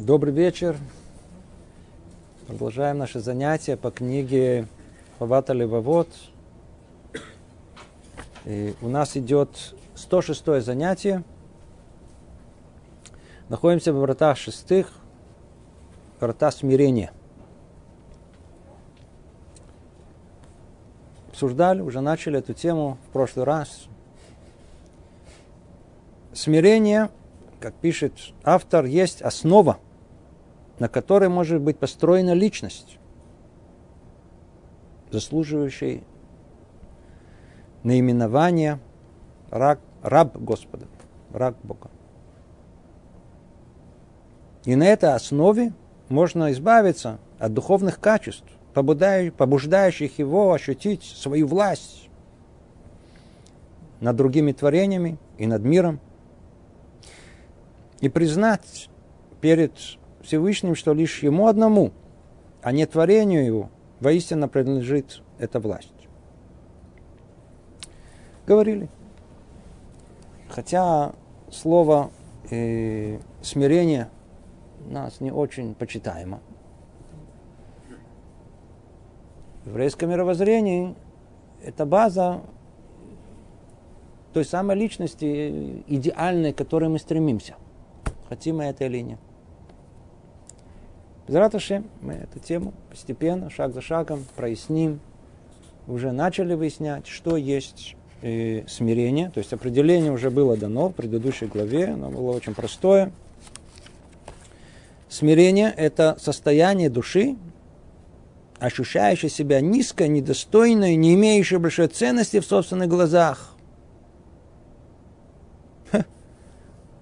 Добрый вечер. Продолжаем наше занятие по книге Хавата Левовод. И у нас идет 106 занятие. Находимся в вратах шестых, врата смирения. Обсуждали, уже начали эту тему в прошлый раз. Смирение, как пишет автор, есть основа – на которой может быть построена личность, заслуживающая наименования раб, раб Господа, раб Бога. И на этой основе можно избавиться от духовных качеств, побуждающих его ощутить свою власть над другими творениями и над миром, и признать перед Всевышним, что лишь ему одному, а не творению его, воистину принадлежит эта власть. Говорили. Хотя слово э, смирение нас не очень почитаемо. В еврейском мировоззрении это база той самой личности идеальной, к которой мы стремимся. Хотим мы это или нет. Безраташем мы эту тему постепенно, шаг за шагом проясним. Уже начали выяснять, что есть э, смирение. То есть определение уже было дано в предыдущей главе, оно было очень простое. Смирение – это состояние души, ощущающее себя низко, недостойной, не имеющее большой ценности в собственных глазах. Ха,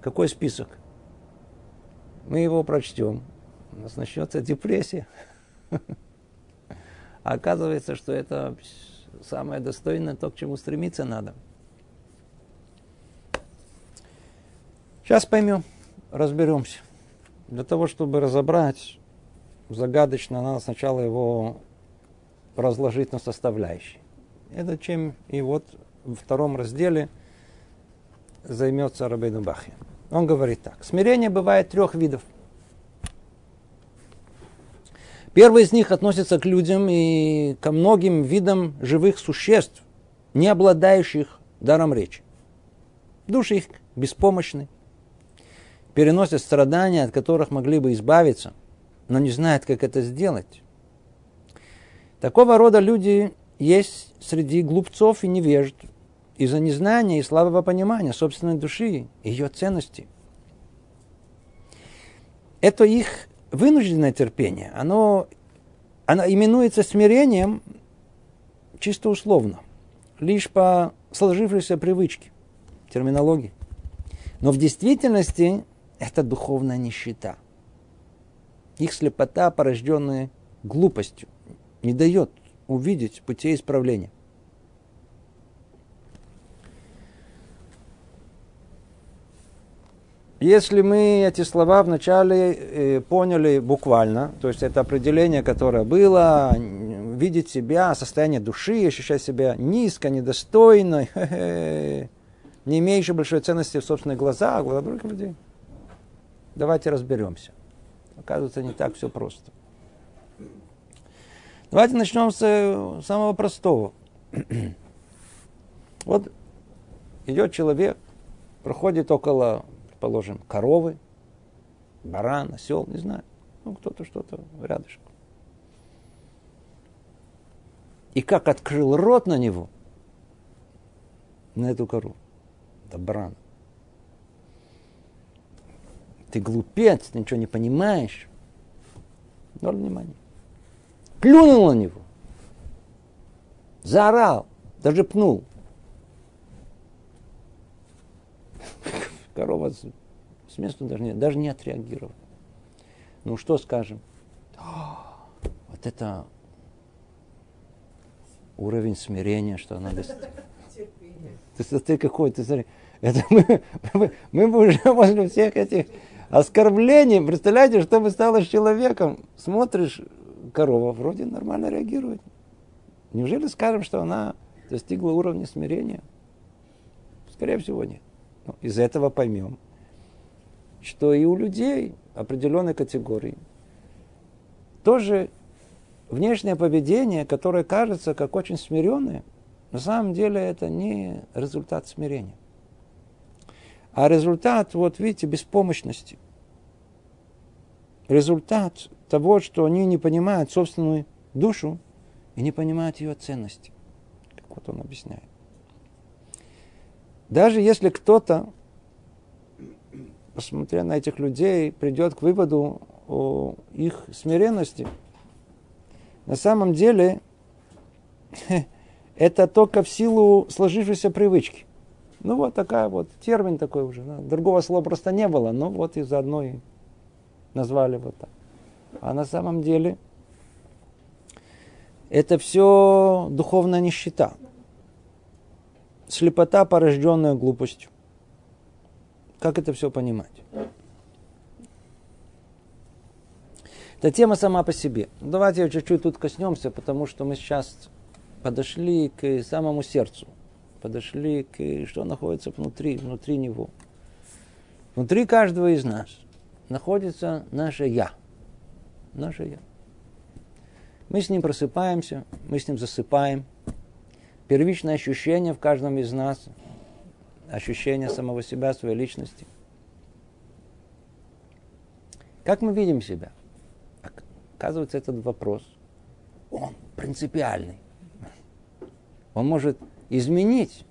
какой список? Мы его прочтем у нас начнется депрессия. А оказывается, что это самое достойное, то, к чему стремиться надо. Сейчас поймем, разберемся. Для того, чтобы разобрать загадочно, надо сначала его разложить на составляющие. Это чем и вот во втором разделе займется Рабейну Бахи. Он говорит так. Смирение бывает трех видов – Первый из них относится к людям и ко многим видам живых существ, не обладающих даром речи. Души их беспомощны, переносят страдания, от которых могли бы избавиться, но не знают, как это сделать. Такого рода люди есть среди глупцов и невежд из-за незнания и слабого понимания собственной души, ее ценности. Это их вынужденное терпение, оно, оно именуется смирением чисто условно, лишь по сложившейся привычке, терминологии. Но в действительности это духовная нищета. Их слепота, порожденная глупостью, не дает увидеть путей исправления. Если мы эти слова вначале э, поняли буквально, то есть это определение, которое было, видеть себя, состояние души, ощущать себя низко, недостойно, не имеющей большой ценности в собственных глазах, в глазах других людей. Давайте разберемся. Оказывается, не так все просто. Давайте начнем с самого простого. вот идет человек, проходит около предположим, коровы, баран, осел, не знаю. Ну, кто-то что-то рядышком. И как открыл рот на него, на эту корову. Да баран. Ты глупец, ты ничего не понимаешь. Ноль внимания. Плюнул на него. Заорал, даже пнул. Корова с, места даже не, даже не отреагировала. Ну что скажем? вот это уровень смирения, что она без... Ты смотри, какой, ты смотри. Это мы, мы, мы бы уже после всех этих оскорблений, представляете, что бы стало с человеком. Смотришь, корова вроде нормально реагирует. Неужели скажем, что она достигла уровня смирения? Скорее всего, нет. Ну, из этого поймем, что и у людей определенной категории тоже внешнее поведение, которое кажется как очень смиренное, на самом деле это не результат смирения. А результат, вот видите, беспомощности. Результат того, что они не понимают собственную душу и не понимают ее ценности. Как вот он объясняет. Даже если кто-то, посмотря на этих людей, придет к выводу о их смиренности, на самом деле это только в силу сложившейся привычки. Ну вот такая вот, термин такой уже. Другого слова просто не было, но вот из одной назвали вот так. А на самом деле это все духовная нищета. Слепота, порожденная глупостью. Как это все понимать? Это тема сама по себе. Давайте я чуть-чуть тут коснемся, потому что мы сейчас подошли к самому сердцу. Подошли к, что находится внутри, внутри него. Внутри каждого из нас находится наше «я». Наше «я». Мы с ним просыпаемся, мы с ним засыпаем. Первичное ощущение в каждом из нас, ощущение самого себя, своей личности. Как мы видим себя? Оказывается, этот вопрос, он принципиальный. Он может изменить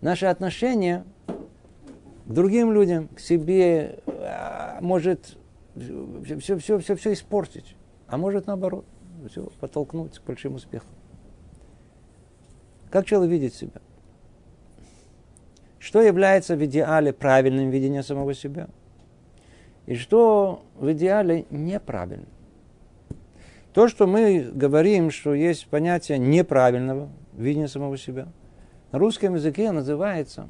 наши отношения к другим людям, к себе, а, может все, все, все, все испортить, а может наоборот, все подтолкнуть к большим успехам. Как человек видит себя? Что является в идеале правильным видением самого себя? И что в идеале неправильно? То, что мы говорим, что есть понятие неправильного видения самого себя, на русском языке называется,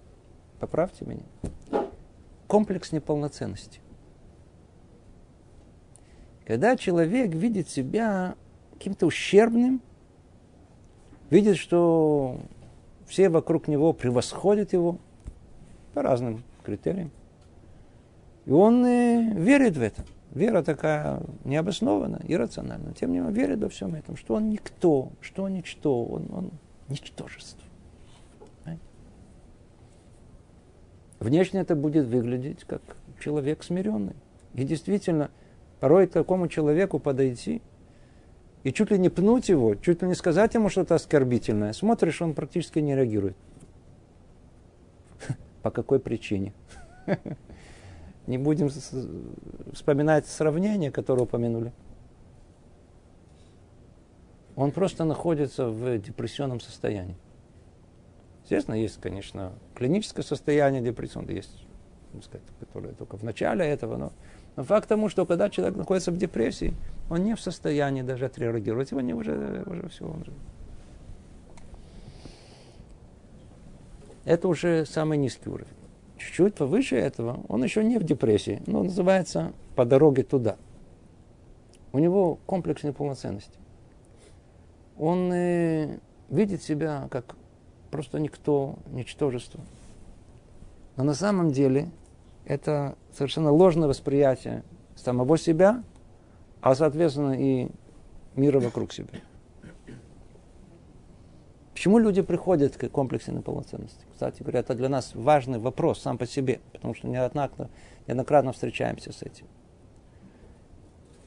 поправьте меня, комплекс неполноценности. Когда человек видит себя каким-то ущербным, видит, что все вокруг него превосходят его по разным критериям, и он э, верит в это. Вера такая необоснованная, иррациональная. Тем не менее, верит во всем этом, что он никто, что он ничто, он, он ничтожество. Внешне это будет выглядеть как человек смиренный. И действительно, порой к такому человеку подойти и чуть ли не пнуть его, чуть ли не сказать ему что-то оскорбительное, смотришь, он практически не реагирует. По какой причине? Не будем вспоминать сравнение, которое упомянули. Он просто находится в депрессионном состоянии. Естественно, есть, конечно, клиническое состояние депрессии, есть, сказать, которое только в начале этого, но, но факт тому, что когда человек находится в депрессии, он не в состоянии даже отреагировать, его не уже, уже все, он же... Это уже самый низкий уровень. Чуть-чуть повыше этого, он еще не в депрессии, но называется по дороге туда. У него комплекс неполноценности. Он э, видит себя как просто никто, ничтожество. Но на самом деле это совершенно ложное восприятие самого себя, а соответственно и мира вокруг себя. Почему люди приходят к комплексу неполноценности? Кстати говоря, это для нас важный вопрос сам по себе, потому что неоднократно, неоднократно встречаемся с этим.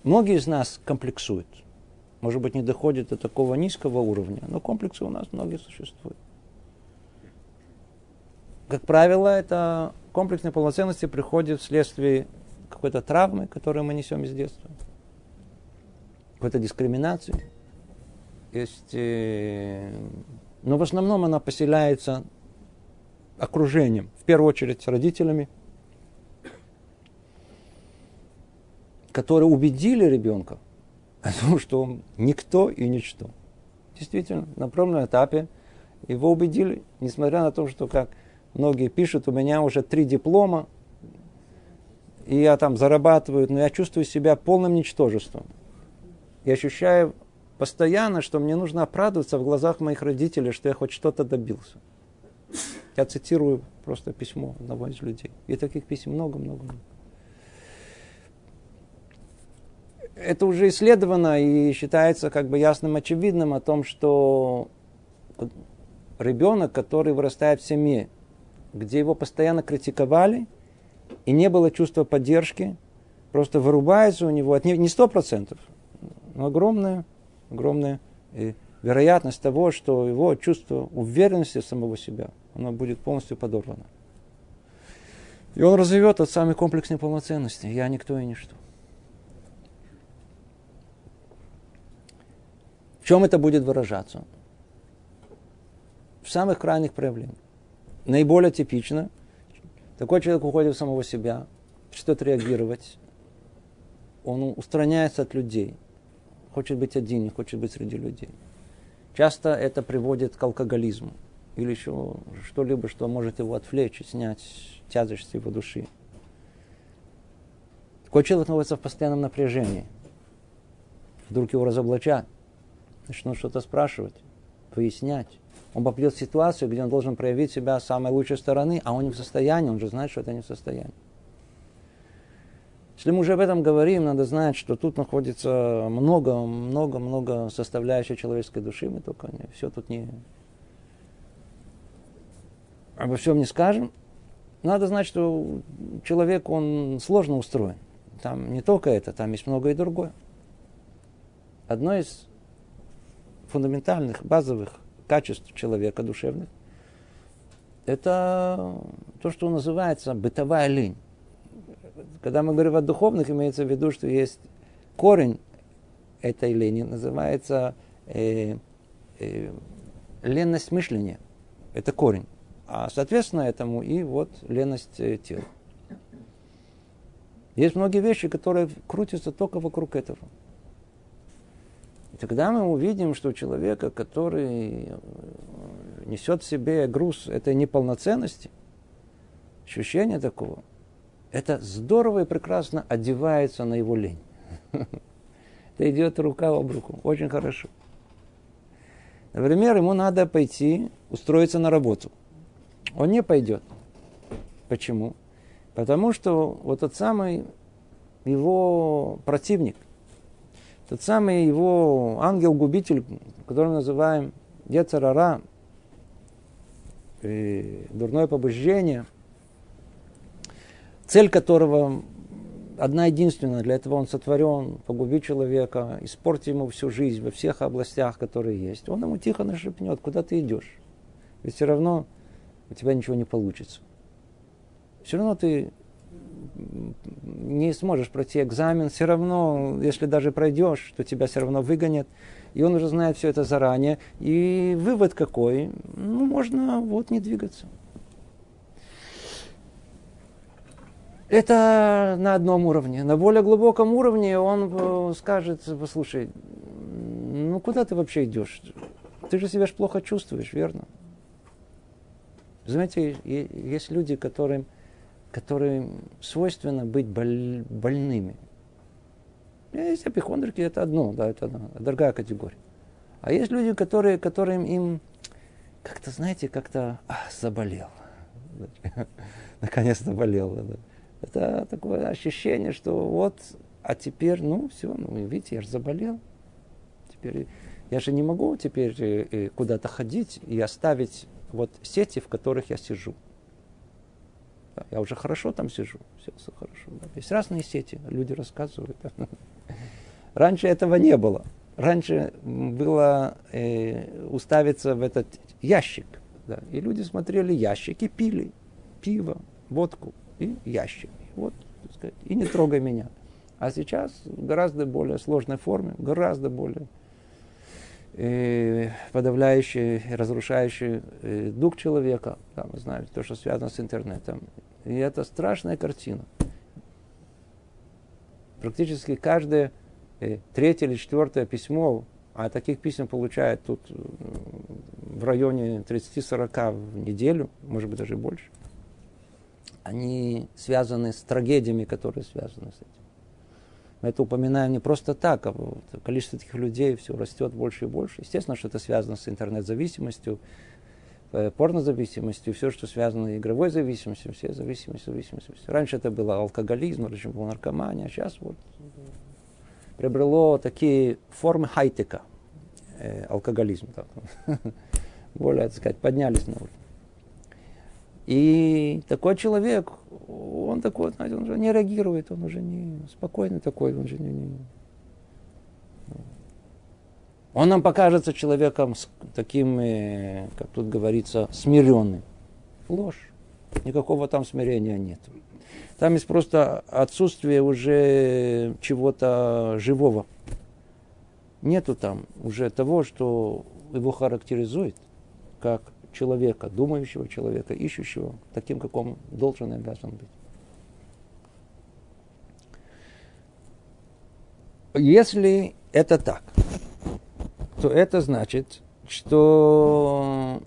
Многие из нас комплексуют. Может быть, не доходят до такого низкого уровня, но комплексы у нас многие существуют. Как правило, это комплекс неполноценности приходит вследствие какой-то травмы, которую мы несем из детства, какой-то дискриминации. Есть, э, но в основном она поселяется окружением, в первую очередь с родителями, которые убедили ребенка о том, что он никто и ничто. Действительно, на пробном этапе его убедили, несмотря на то, что как Многие пишут, у меня уже три диплома, и я там зарабатываю, но я чувствую себя полным ничтожеством. И ощущаю постоянно, что мне нужно оправдываться в глазах моих родителей, что я хоть что-то добился. Я цитирую просто письмо одного из людей. И таких писем много-много-много. это уже исследовано и считается как бы ясным, очевидным о том, что ребенок, который вырастает в семье, где его постоянно критиковали, и не было чувства поддержки, просто вырубается у него, не сто процентов, но огромная, огромная вероятность того, что его чувство уверенности самого себя, оно будет полностью подорвано. И он развивет тот самый комплекс неполноценности. Я никто и ничто. В чем это будет выражаться? В самых крайних проявлениях. Наиболее типично. Такой человек уходит в самого себя, что-то реагировать. Он устраняется от людей. Хочет быть один, не хочет быть среди людей. Часто это приводит к алкоголизму или еще что-либо, что может его отвлечь снять тяжесть его души. Такой человек находится в постоянном напряжении. Вдруг его разоблачат, начнут что-то спрашивать, выяснять. Он попадет в ситуацию, где он должен проявить себя с самой лучшей стороны, а он не в состоянии, он же знает, что это не в состоянии. Если мы уже об этом говорим, надо знать, что тут находится много, много, много составляющих человеческой души. Мы только не, все тут не... Обо всем не скажем. Надо знать, что человек, он сложно устроен. Там не только это, там есть многое другое. Одно из фундаментальных, базовых качеств человека душевных, это то, что называется бытовая лень. Когда мы говорим о духовных, имеется в виду, что есть корень этой лени, называется э, э, ленность мышления. Это корень. А соответственно этому и вот леность э, тела. Есть многие вещи, которые крутятся только вокруг этого. И тогда мы увидим, что у человека, который э, несет в себе груз этой неполноценности, ощущение такого, это здорово и прекрасно одевается на его лень. Это идет рука об руку. Очень хорошо. Например, ему надо пойти устроиться на работу. Он не пойдет. Почему? Потому что вот тот самый его противник, тот самый его ангел-губитель, который мы называем Ецарара, дурное побуждение, цель которого одна единственная, для этого он сотворен, погубить человека, испортить ему всю жизнь во всех областях, которые есть, он ему тихо нашепнет, куда ты идешь. Ведь все равно у тебя ничего не получится. Все равно ты не сможешь пройти экзамен, все равно, если даже пройдешь, то тебя все равно выгонят. И он уже знает все это заранее. И вывод какой? Ну, можно вот не двигаться. Это на одном уровне. На более глубоком уровне он э, скажет, послушай, ну куда ты вообще идешь? Ты же себя ж плохо чувствуешь, верно? Знаете, есть люди, которым, которым свойственно быть боль, больными. Есть апихондрики, это одно, да, это одна, другая категория. А есть люди, которые, которым им как-то, знаете, как-то а, заболел. Наконец-то болел. Да. Это такое ощущение, что вот, а теперь, ну, все, ну, видите, я же заболел. Теперь я же не могу теперь э, э, куда-то ходить и оставить вот сети, в которых я сижу. Да, я уже хорошо там сижу, все, все хорошо. Да. Есть разные сети, люди рассказывают. Раньше этого не было. Раньше было э, уставиться в этот ящик. Да, и люди смотрели ящик и пили пиво, водку и ящик. Вот, так сказать, и не трогай меня. А сейчас в гораздо более сложной форме, гораздо более подавляющий, разрушающий э, дух человека. Да, мы знаем то, что связано с интернетом. И это страшная картина. Практически каждое э, третье или четвертое письмо, а таких писем получают тут э, в районе 30-40 в неделю, может быть даже больше, они связаны с трагедиями, которые связаны с этим. Мы это упоминаем не просто так, а количество таких людей все растет больше и больше. Естественно, что это связано с интернет-зависимостью, э, порнозависимостью, все, что связано с игровой зависимостью, все зависимости, зависимости. Раньше это было алкоголизм, раньше была наркомания, а сейчас вот приобрело такие формы хай-тека, э, алкоголизм. Так. Более, так сказать, поднялись на уровень. И такой человек, он такой, знаете, он уже не реагирует, он уже не спокойный такой, он же не, не, он нам покажется человеком таким, э, как тут говорится, смиренным. Ложь. Никакого там смирения нет. Там есть просто отсутствие уже чего-то живого. Нету там уже того, что его характеризует как человека, думающего человека, ищущего, таким, каком должен и обязан быть. Если это так, то это значит, что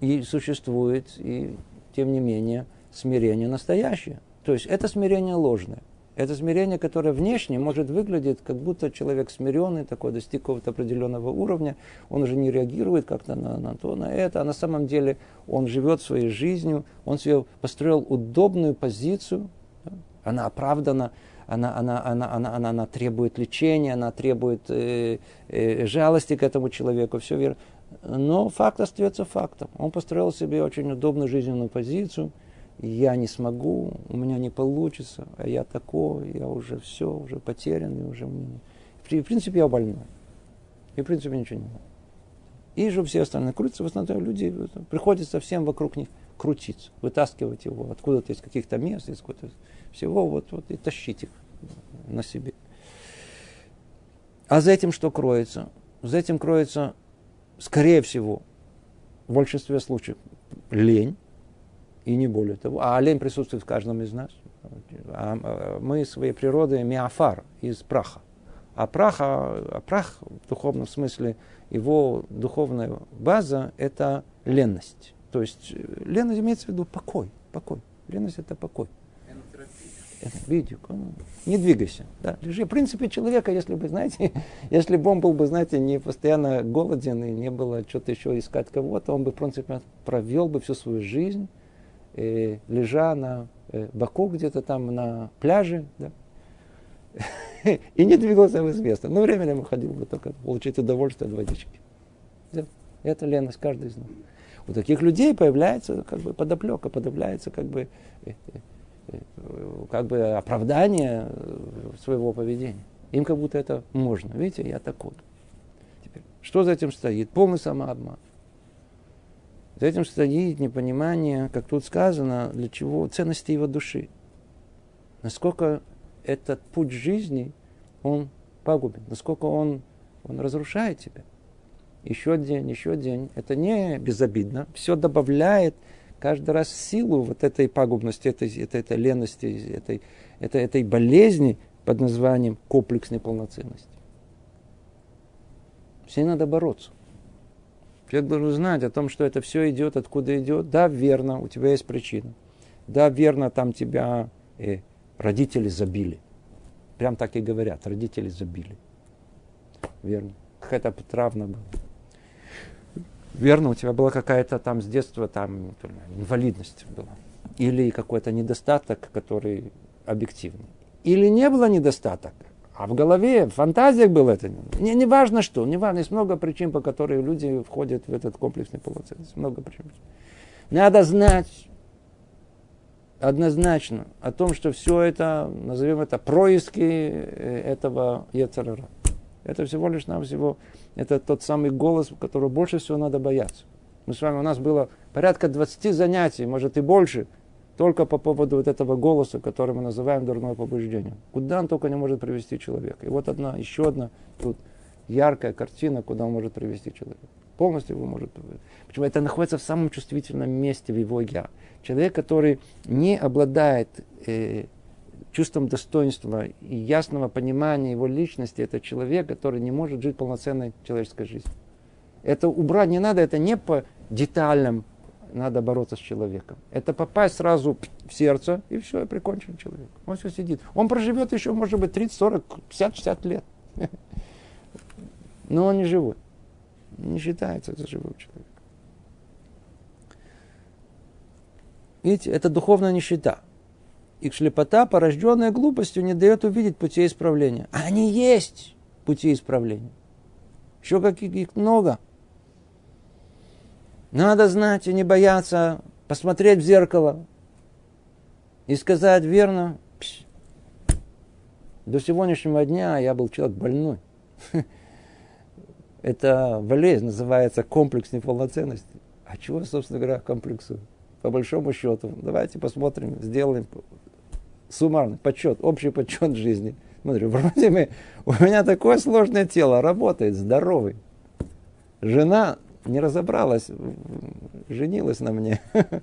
и существует, и тем не менее, смирение настоящее. То есть это смирение ложное. Это смирение, которое внешне может выглядеть, как будто человек смиренный, такой достиг какого-то определенного уровня, он уже не реагирует как-то на, на то, на это, а на самом деле он живет своей жизнью, он себе построил удобную позицию, да? она оправдана, она, она, она, она, она, она требует лечения, она требует э, э, жалости к этому человеку, все верно. Но факт остается фактом. Он построил себе очень удобную жизненную позицию. Я не смогу, у меня не получится, а я такой, я уже все, уже потерян, и уже мне... В принципе, я больной. И, в принципе, ничего не могу. И же все остальные крутятся, в основном люди, приходится всем вокруг них крутиться, вытаскивать его откуда-то из каких-то мест, из какого-то всего, вот, вот, и тащить их на себе. А за этим что кроется? За этим кроется, скорее всего, в большинстве случаев, лень, и не более того. А лень присутствует в каждом из нас. А, а мы своей природой миафар, из праха. А, праха, а прах в духовном смысле, его духовная база – это ленность. То есть э, леность имеется в виду покой, покой. Леность – это покой. Видео. Не двигайся. Да, лежи. В принципе, человека, если бы, знаете, если бы он был бы, знаете, не постоянно голоден и не было что-то еще искать кого-то, он бы, в принципе, провел бы всю свою жизнь, э, лежа на э, боку где-то там на пляже, да, и не двигался бы с места. Но временем ходил бы только получить удовольствие от водички. Это леность каждый из нас. У таких людей появляется как бы подоплека, подавляется как бы э, как бы оправдание своего поведения. Им как будто это можно. Видите, я такой. Теперь, что за этим стоит? Полный самообман. За этим стоит непонимание, как тут сказано, для чего ценности его души. Насколько этот путь жизни, он пагубен, насколько он, он разрушает тебя. Еще день, еще день. Это не безобидно. Все добавляет каждый раз силу вот этой пагубности, этой, этой, этой лености, этой, этой, этой болезни под названием комплексной полноценности. Все надо бороться. Человек должен знать о том, что это все идет, откуда идет. Да, верно, у тебя есть причина. Да, верно, там тебя э, родители забили. Прям так и говорят, родители забили. Верно. Какая-то травма была верно, у тебя была какая-то там с детства там инвалидность была. Или какой-то недостаток, который объективный. Или не было недостаток, а в голове, в фантазиях было это. Не, не важно что, не важно. Есть много причин, по которым люди входят в этот комплексный полноценность. Много причин. Надо знать однозначно о том, что все это, назовем это, происки э, этого Ецарара. Это всего лишь нам всего это тот самый голос, которого больше всего надо бояться. Мы с вами, у нас было порядка 20 занятий, может и больше, только по поводу вот этого голоса, который мы называем дурное побуждение. Куда он только не может привести человека. И вот одна, еще одна тут яркая картина, куда он может привести человека. Полностью его может. Почему? Это находится в самом чувствительном месте в его я. Человек, который не обладает э, чувством достоинства и ясного понимания его личности, это человек, который не может жить полноценной человеческой жизнью. Это убрать не надо, это не по деталям надо бороться с человеком. Это попасть сразу в сердце, и все, и прикончен человек. Он все сидит. Он проживет еще, может быть, 30, 40, 50, 60 лет. Но он не живой. Не считается за живой человек. Видите, это духовная нищета. их слепота, порожденная глупостью, не дает увидеть пути исправления. Они есть пути исправления. Еще каких их много. Надо знать и не бояться посмотреть в зеркало и сказать верно, до сегодняшнего дня я был человек больной. Это болезнь называется комплекс неполноценности. А чего, собственно говоря, комплексу? По большому счету, давайте посмотрим, сделаем суммарный подсчет, общий подсчет жизни. Смотри, вроде бы у меня такое сложное тело, работает, здоровый. Жена не разобралась, женилась на мне.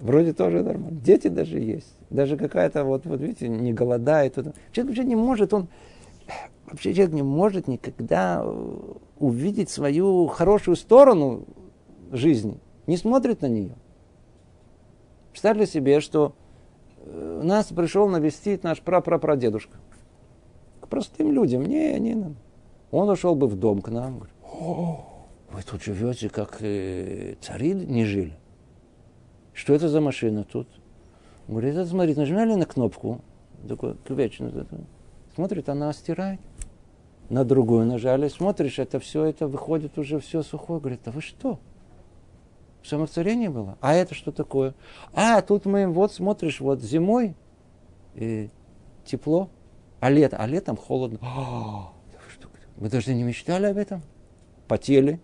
Вроде тоже нормально. Дети даже есть. Даже какая-то, вот, вот видите, не голодает. Человек вообще не может, он вообще человек не может никогда э, увидеть свою хорошую сторону жизни. Не смотрит на нее. Представьте себе, что э, нас пришел навестить наш прапрапрадедушка. К простым людям. Не, не надо. Он ушел бы в дом к нам. Говорит, вы тут живете, как э, цари не жили. Что это за машина тут? Говорит, это, смотри, нажимали на кнопку, такой ключ, смотрит, она стирает. На другую нажали, смотришь, это все, это выходит уже все сухое. Говорит, а вы что? Самовцарение было? А это что такое? А, тут мы, вот смотришь, вот зимой и тепло, а, лето, а летом холодно. А, вы даже не мечтали об этом? Потели,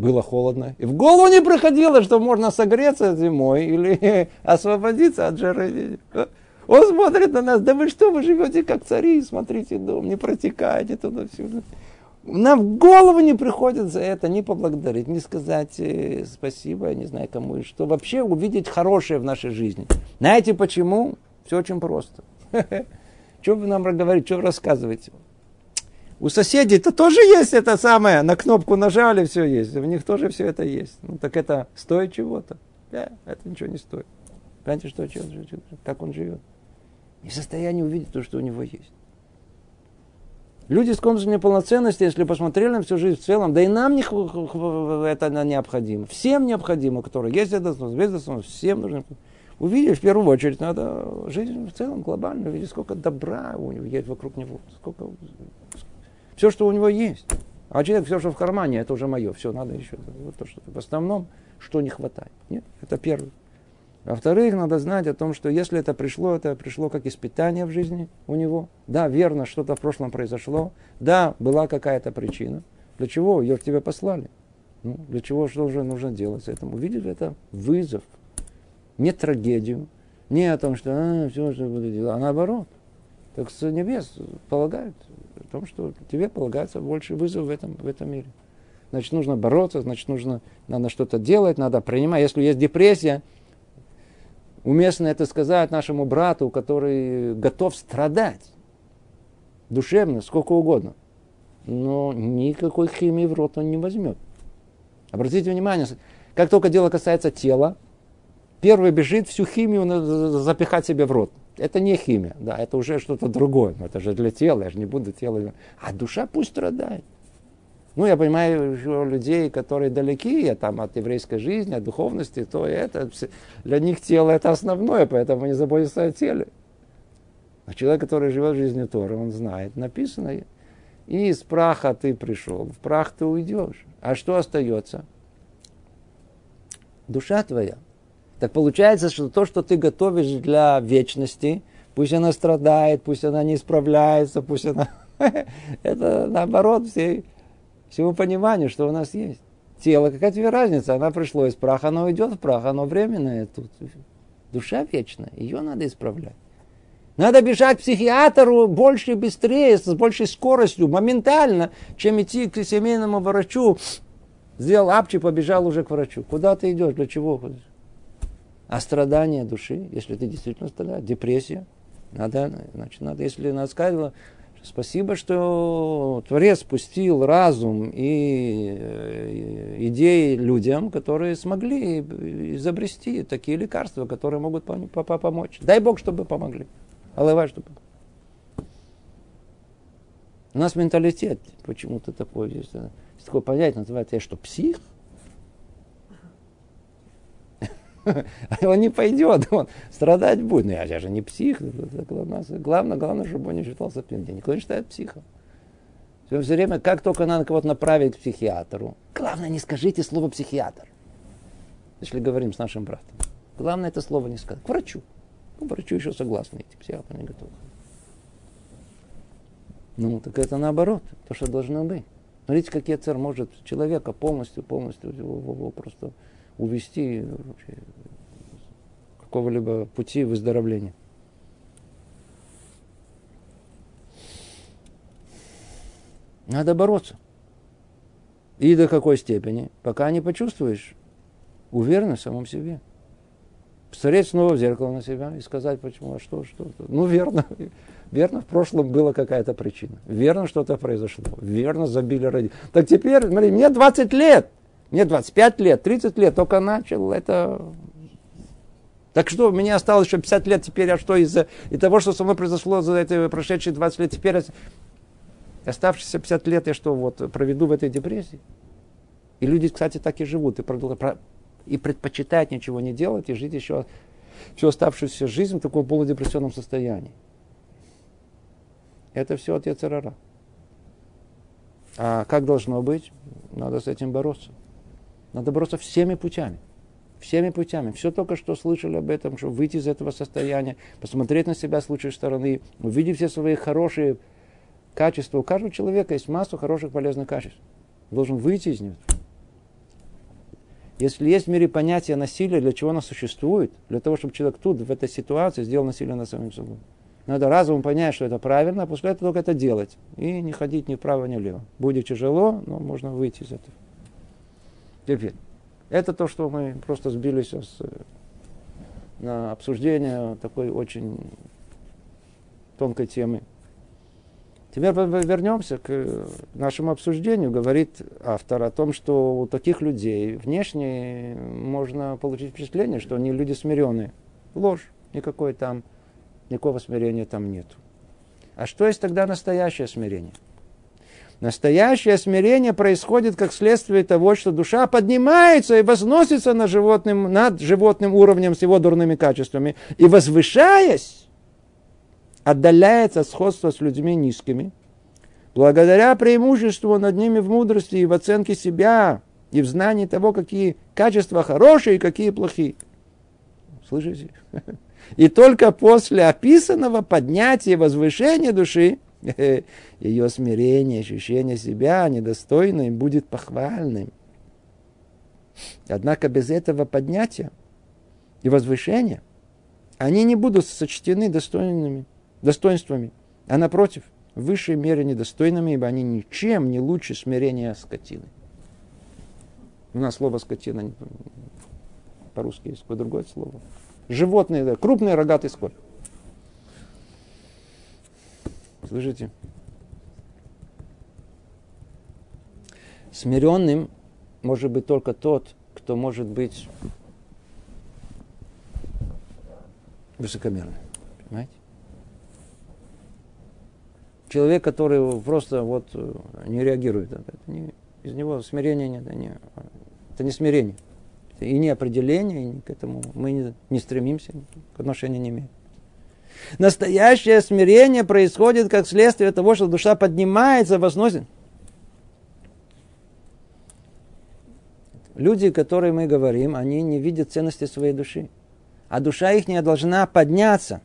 было холодно. И в голову не приходило, что можно согреться зимой или освободиться от жары. Он смотрит на нас, да вы что, вы живете как цари, смотрите дом, не протекайте туда-сюда. Нам в голову не приходит за это не поблагодарить, не сказать э, спасибо, я не знаю кому и что. Вообще увидеть хорошее в нашей жизни. Знаете почему? Все очень просто. Что вы нам говорите, что вы рассказываете? У соседей это тоже есть это самое, на кнопку нажали, все есть. У них тоже все это есть. Ну так это стоит чего-то? Да, это ничего не стоит. Понимаете, что, что, что, как он живет? Не в состоянии увидеть то, что у него есть. Люди с комплексом неполноценности, если посмотрели на всю жизнь в целом, да и нам не, это необходимо. Всем необходимо, которые есть это, без это, всем нужно. Увидеть, в первую очередь, надо жизнь в целом глобально, увидеть, сколько добра у него есть вокруг него, сколько все, что у него есть. А человек, все, что в кармане, это уже мое. Все, надо еще. Вот то, что в основном, что не хватает. Нет, это первый. Во-вторых, надо знать о том, что если это пришло, это пришло как испытание в жизни у него. Да, верно, что-то в прошлом произошло. Да, была какая-то причина. Для чего ее тебе послали? Ну, для чего, что уже нужно делать с этим? Увидеть это вызов. Не трагедию. Не о том, что а, все, что буду делать, а наоборот. Так с небес полагают о том, что тебе полагается больше вызов в этом, в этом мире. Значит, нужно бороться, значит, нужно, надо что-то делать, надо принимать. Если есть депрессия, уместно это сказать нашему брату, который готов страдать душевно, сколько угодно. Но никакой химии в рот он не возьмет. Обратите внимание, как только дело касается тела, первый бежит всю химию запихать себе в рот. Это не химия, да, это уже что-то другое. Но это же для тела, я же не буду тело. А душа пусть страдает. Ну, я понимаю еще людей, которые далеки я там, от еврейской жизни, от духовности, то это, для них тело это основное, поэтому не заботятся о теле. А человек, который живет жизнью Тора, он знает, написано, и из праха ты пришел, в прах ты уйдешь. А что остается? Душа твоя – так получается, что то, что ты готовишь для вечности, пусть она страдает, пусть она не справляется, пусть она... Это наоборот всей, всему пониманию, что у нас есть. Тело, какая тебе разница? Она пришло из праха, оно уйдет в прах, оно временное тут. Душа вечная, ее надо исправлять. Надо бежать к психиатру больше, быстрее, с большей скоростью, моментально, чем идти к семейному врачу. Сделал апчи, побежал уже к врачу. Куда ты идешь? Для чего ходишь? А страдание души, если ты действительно страдаешь, депрессия, надо, значит, надо, если она сказала, спасибо, что Творец спустил разум и э, идеи людям, которые смогли изобрести такие лекарства, которые могут помочь. Дай Бог, чтобы помогли. Аллах, чтобы. У нас менталитет почему-то такой есть. Есть такое понятие, называется, я что, псих? Он не пойдет, он страдать будет. Но я, я же не псих. Главное, главное, чтобы он не считался пьяным. Никто не считает психом. Все, все время, как только надо кого-то направить к психиатру, главное, не скажите слово психиатр. Если говорим с нашим братом. Главное это слово не сказать. К врачу. К врачу еще согласны идти, психиатр не готов. Ну, так это наоборот, то, что должно быть. Смотрите, как Ецер может человека полностью, полностью его, его, его просто увести какого-либо пути выздоровления. Надо бороться. И до какой степени? Пока не почувствуешь уверенность в самом себе. Посмотреть снова в зеркало на себя и сказать, почему, а что, что, что. Ну, верно. Верно, в прошлом была какая-то причина. Верно, что-то произошло. Верно, забили родители. Так теперь, смотри, мне 20 лет. Мне 25 лет, 30 лет, только начал это... Так что, меня осталось еще 50 лет, теперь, а что из-за и того, что со мной произошло за эти прошедшие 20 лет, теперь оставшиеся 50 лет я что, вот, проведу в этой депрессии? И люди, кстати, так и живут, и, и предпочитают ничего не делать, и жить еще всю оставшуюся жизнь в таком полудепрессионном состоянии. Это все от Яцерара. А как должно быть? Надо с этим бороться. Надо бороться всеми путями. Всеми путями. Все только что слышали об этом, чтобы выйти из этого состояния, посмотреть на себя с лучшей стороны, увидеть все свои хорошие качества. У каждого человека есть массу хороших полезных качеств. Должен выйти из него. Если есть в мире понятие насилия, для чего оно существует? Для того, чтобы человек тут, в этой ситуации, сделал насилие над самим собой. Надо разумом понять, что это правильно, а после этого только это делать. И не ходить ни вправо, ни влево. Будет тяжело, но можно выйти из этого. Теперь. Это то, что мы просто сбились с, э, на обсуждение такой очень тонкой темы. Теперь вернемся к нашему обсуждению. Говорит автор о том, что у таких людей внешне можно получить впечатление, что они люди смиренные. Ложь. Никакой там никакого смирения там нет. А что есть тогда настоящее смирение? Настоящее смирение происходит как следствие того, что душа поднимается и возносится над животным, над животным уровнем с его дурными качествами. И возвышаясь, отдаляется от сходства с людьми низкими, благодаря преимуществу над ними в мудрости и в оценке себя, и в знании того, какие качества хорошие и какие плохие. Слышите? И только после описанного поднятия и возвышения души ее смирение, ощущение себя недостойным будет похвальным. Однако без этого поднятия и возвышения они не будут сочтены достойными, достоинствами, а напротив, в высшей мере недостойными, ибо они ничем не лучше смирения скотины. У нас слово скотина по-русски есть какое другое слово животные, да, крупный рогатый скот. Слышите? Смиренным может быть только тот, кто может быть высокомерным. Понимаете? Человек, который просто вот не реагирует, это не, из него смирения нет, это не, это не смирение и не определение, и к этому мы не, не стремимся, к отношению не имеем. Настоящее смирение происходит как следствие того, что душа поднимается, возносит. Люди, которые мы говорим, они не видят ценности своей души. А душа их не должна подняться,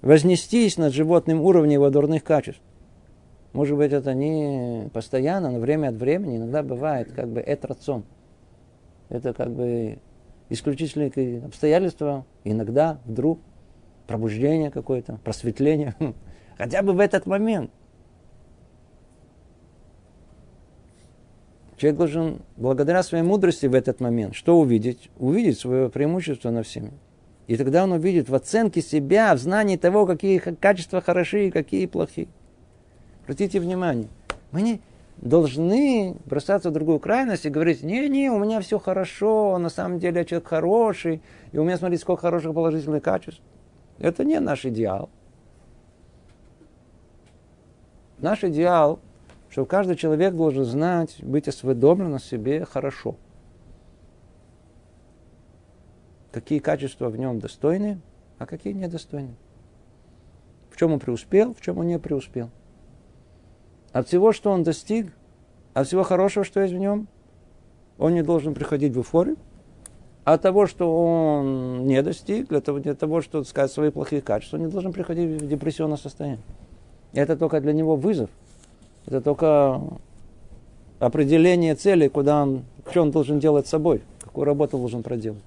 вознестись над животным уровнем его дурных качеств. Может быть, это не постоянно, но время от времени иногда бывает как бы это рацион. Это как бы исключительные обстоятельства, иногда, вдруг, пробуждение какое-то, просветление, хотя бы в этот момент. Человек должен, благодаря своей мудрости в этот момент, что увидеть? Увидеть свое преимущество на всеми. И тогда он увидит в оценке себя, в знании того, какие качества хороши и какие плохие. Обратите внимание, мы не, должны бросаться в другую крайность и говорить, не-не, у меня все хорошо, на самом деле я человек хороший, и у меня, смотрите, сколько хороших положительных качеств. Это не наш идеал. Наш идеал, что каждый человек должен знать, быть осведомлен о себе хорошо. какие качества в нем достойны, а какие недостойны. В чем он преуспел, в чем он не преуспел. От всего, что он достиг, от всего хорошего, что есть в нем, он не должен приходить в эйфорию. А от того, что он не достиг, для того, для того чтобы сказать свои плохие качества, он не должен приходить в депрессионное состояние. Это только для него вызов. Это только определение цели, куда он, что он должен делать с собой, какую работу должен проделать.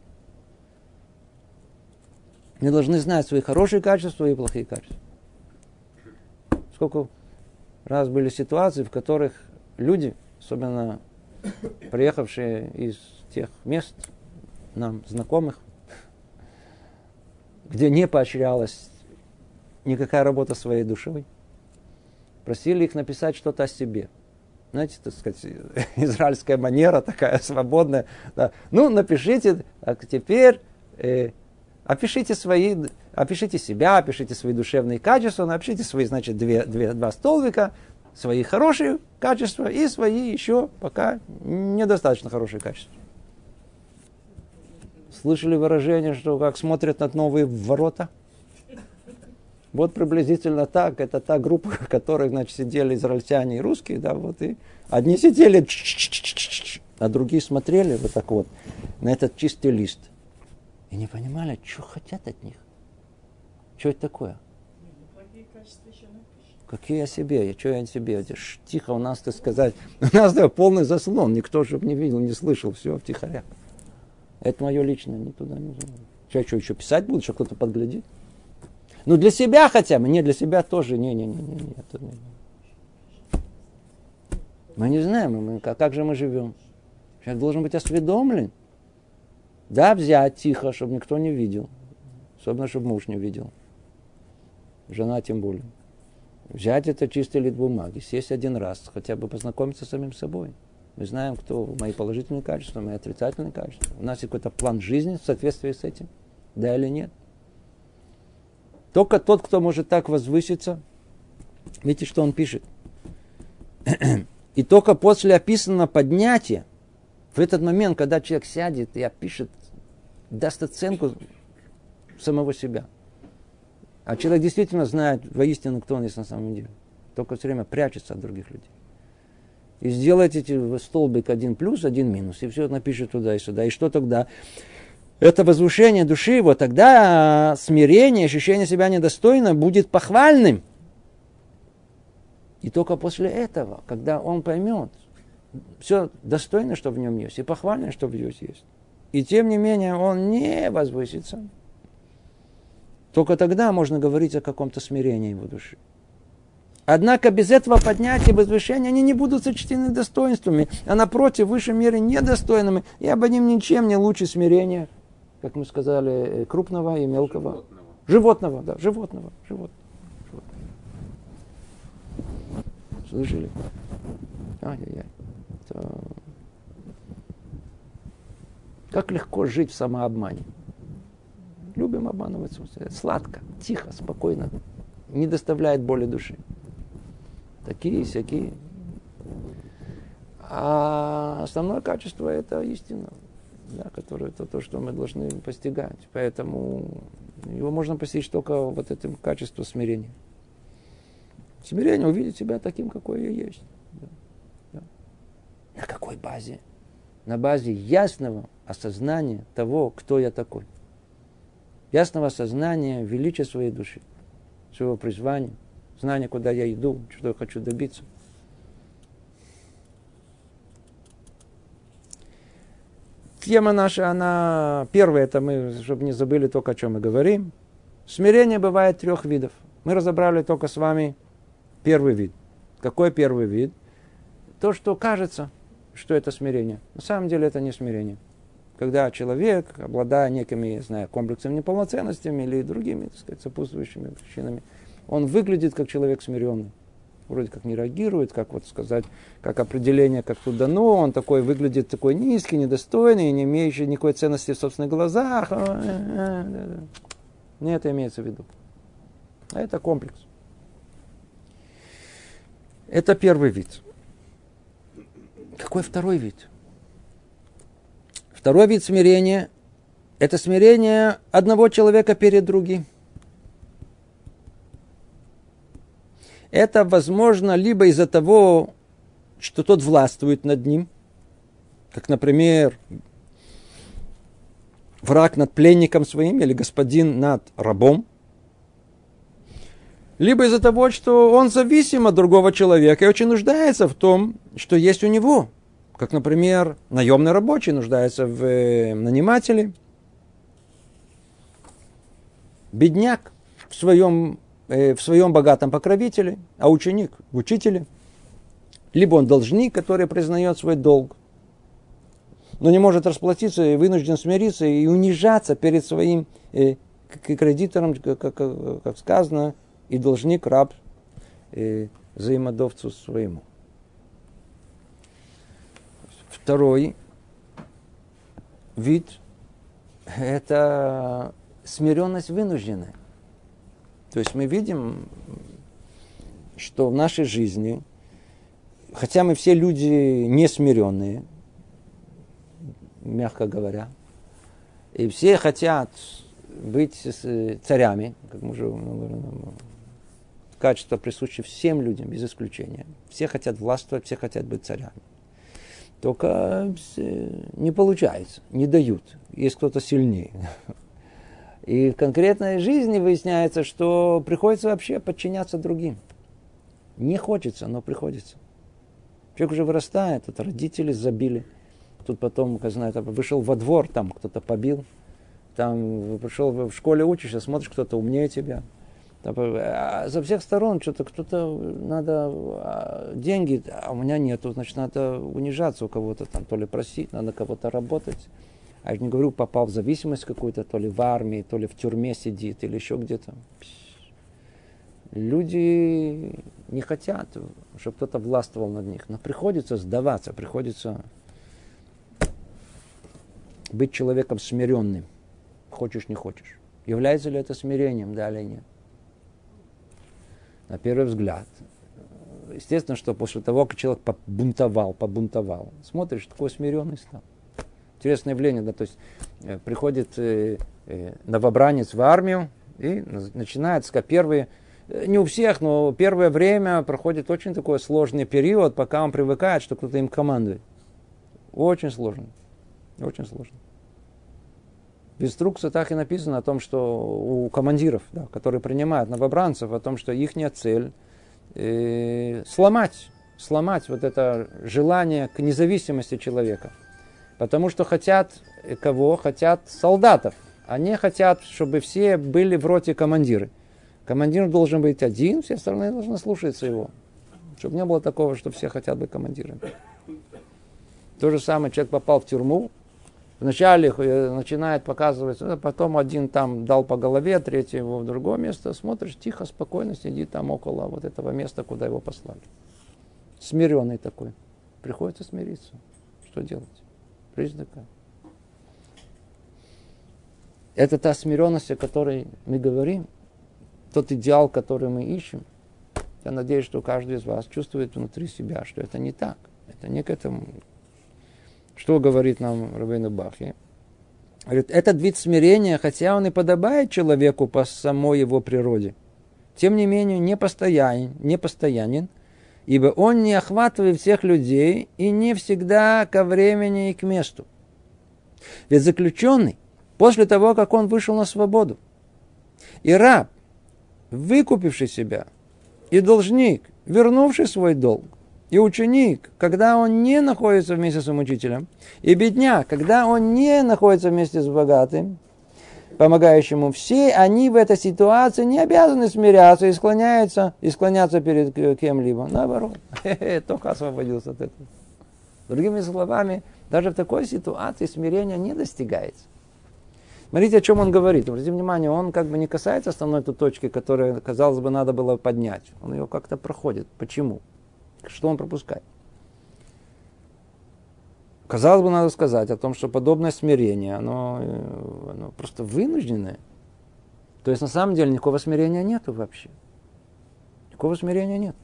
Мы должны знать свои хорошие качества и плохие качества. Сколько раз были ситуации, в которых люди, особенно приехавшие из тех мест, нам знакомых, где не поощрялась никакая работа своей душой, просили их написать что-то о себе. Знаете, так сказать, израильская манера такая свободная. Да. Ну, напишите, а теперь э, опишите свои, опишите себя, опишите свои душевные качества, напишите свои, значит, две, две, два столбика, свои хорошие качества и свои еще пока недостаточно хорошие качества. Слышали выражение, что как смотрят на новые ворота? Вот приблизительно так. Это та группа, в которой, значит, сидели израильтяне и русские, да, вот и одни сидели, а другие смотрели вот так вот на этот чистый лист. И не понимали, что хотят от них. Что это такое? Какие о себе? Что я себе? Тихо, у нас, так сказать, у нас да, полный заслон. Никто, чтобы не видел, не слышал. Все, втихаря. Это мое личное, не туда, не туда. Что, что еще писать буду, что кто-то подглядит? Ну, для себя хотя бы. Не, для себя тоже. Не, не, не, не, не, это не. Мы не знаем, мы, как, как же мы живем. Человек должен быть осведомлен. Да, взять тихо, чтобы никто не видел. Особенно, чтобы муж не видел. Жена тем более. Взять это чистый лист бумаги, сесть один раз, хотя бы познакомиться с самим собой. Мы знаем, кто мои положительные качества, мои отрицательные качества. У нас есть какой-то план жизни в соответствии с этим. Да или нет? Только тот, кто может так возвыситься, видите, что он пишет. И только после описанного поднятия, в этот момент, когда человек сядет и опишет, даст оценку самого себя. А человек действительно знает воистину, кто он есть на самом деле. Только все время прячется от других людей и сделать эти столбик один плюс, один минус, и все напишет туда и сюда. И что тогда? Это возвышение души его, тогда смирение, ощущение себя недостойно будет похвальным. И только после этого, когда он поймет, все достойно, что в нем есть, и похвально, что в нем есть. И тем не менее он не возвысится. Только тогда можно говорить о каком-то смирении его души. Однако без этого поднятия и возвышения они не будут сочтены достоинствами, а напротив, в высшей мере недостойными, и об ним ничем не лучше смирения, как мы сказали, э, крупного и мелкого. Животного, животного да, животного. животного. Слышали? Ай-яй-яй. Это... Как легко жить в самообмане. Любим обманываться. Сладко, тихо, спокойно. Не доставляет боли души такие, всякие. А основное качество это истина, да, которое это то, что мы должны постигать. Поэтому его можно постичь только вот этим качеством смирения. Смирение увидеть себя таким, какой я есть. Да, да. На какой базе? На базе ясного осознания того, кто я такой. Ясного осознания величия своей души, своего призвания – знание, куда я иду, что я хочу добиться. Тема наша, она первая, это мы, чтобы не забыли только, о чем мы говорим. Смирение бывает трех видов. Мы разобрали только с вами первый вид. Какой первый вид? То, что кажется, что это смирение. На самом деле это не смирение. Когда человек, обладая некими, я знаю, комплексами неполноценностями или другими, так сказать, сопутствующими причинами, он выглядит как человек смиренный. Вроде как не реагирует, как вот сказать, как определение, как тут дано, он такой выглядит такой низкий, недостойный, не имеющий никакой ценности в собственных глазах. Не это имеется в виду. А это комплекс. Это первый вид. Какой второй вид? Второй вид смирения это смирение одного человека перед другим. Это возможно либо из-за того, что тот властвует над ним, как, например, враг над пленником своим или господин над рабом, либо из-за того, что он зависим от другого человека и очень нуждается в том, что есть у него. Как, например, наемный рабочий нуждается в э, нанимателе. Бедняк в своем, в своем богатом покровителе, а ученик в учителе. Либо он должник, который признает свой долг, но не может расплатиться и вынужден смириться и унижаться перед своим э, кредитором, как, как, сказано, и должник раб э, взаимодавцу своему. Второй вид – это смиренность вынужденная. То есть мы видим, что в нашей жизни, хотя мы все люди не смиренные, мягко говоря, и все хотят быть царями, как мы уже качество присуще всем людям, без исключения. Все хотят властвовать, все хотят быть царями. Только э, не получается, не дают. Есть кто-то сильнее. И в конкретной жизни выясняется, что приходится вообще подчиняться другим. Не хочется, но приходится. Человек уже вырастает, тут родители забили. Тут потом, как знаю, вышел во двор, там кто-то побил. Там пришел в школе учишься, смотришь, кто-то умнее тебя. А со всех сторон что-то кто-то надо а, деньги, а у меня нету, значит, надо унижаться у кого-то там, то ли просить, надо кого-то работать. А я не говорю, попал в зависимость какую-то, то ли в армии, то ли в тюрьме сидит, или еще где-то. Люди не хотят, чтобы кто-то властвовал над них. Но приходится сдаваться, приходится быть человеком смиренным. Хочешь, не хочешь. Является ли это смирением, да или нет? на первый взгляд. Естественно, что после того, как человек побунтовал, побунтовал, смотришь, такой смиренный стал. Интересное явление, да, то есть э, приходит э, э, новобранец в армию и начинается первые, не у всех, но первое время проходит очень такой сложный период, пока он привыкает, что кто-то им командует. Очень сложно. Очень сложно. В инструкции так и написано о том, что у командиров, да, которые принимают новобранцев, о том, что их цель э, сломать, сломать вот это желание к независимости человека. Потому что хотят э, кого? Хотят солдатов. Они хотят, чтобы все были в роте командиры. Командир должен быть один, все остальные должны слушаться его. Чтобы не было такого, что все хотят быть командирами. То же самое, человек попал в тюрьму, Вначале э, начинает показывать, а потом один там дал по голове, третий его в другое место. Смотришь, тихо, спокойно сидит там около вот этого места, куда его послали. Смиренный такой. Приходится смириться. Что делать? Жизнь такая. Это та смиренность, о которой мы говорим, тот идеал, который мы ищем. Я надеюсь, что каждый из вас чувствует внутри себя, что это не так. Это не к этому что говорит нам Рабейну Бахи? Говорит, этот вид смирения, хотя он и подобает человеку по самой его природе, тем не менее не постоянен, ибо он не охватывает всех людей и не всегда ко времени и к месту. Ведь заключенный, после того, как он вышел на свободу, и раб, выкупивший себя, и должник, вернувший свой долг, и ученик, когда он не находится вместе с учителем, и бедняк, когда он не находится вместе с богатым, помогающему, все они в этой ситуации не обязаны смиряться и склоняются, и склоняться перед кем-либо. Наоборот, только освободился от этого. Другими словами, даже в такой ситуации смирение не достигается. Смотрите, о чем он говорит. Обратите внимание, он как бы не касается основной той точки, которую, казалось бы, надо было поднять. Он ее как-то проходит. Почему? Что он пропускает? Казалось бы, надо сказать о том, что подобное смирение, оно, э, оно просто вынужденное. То есть на самом деле никакого смирения нету вообще. Никакого смирения нет.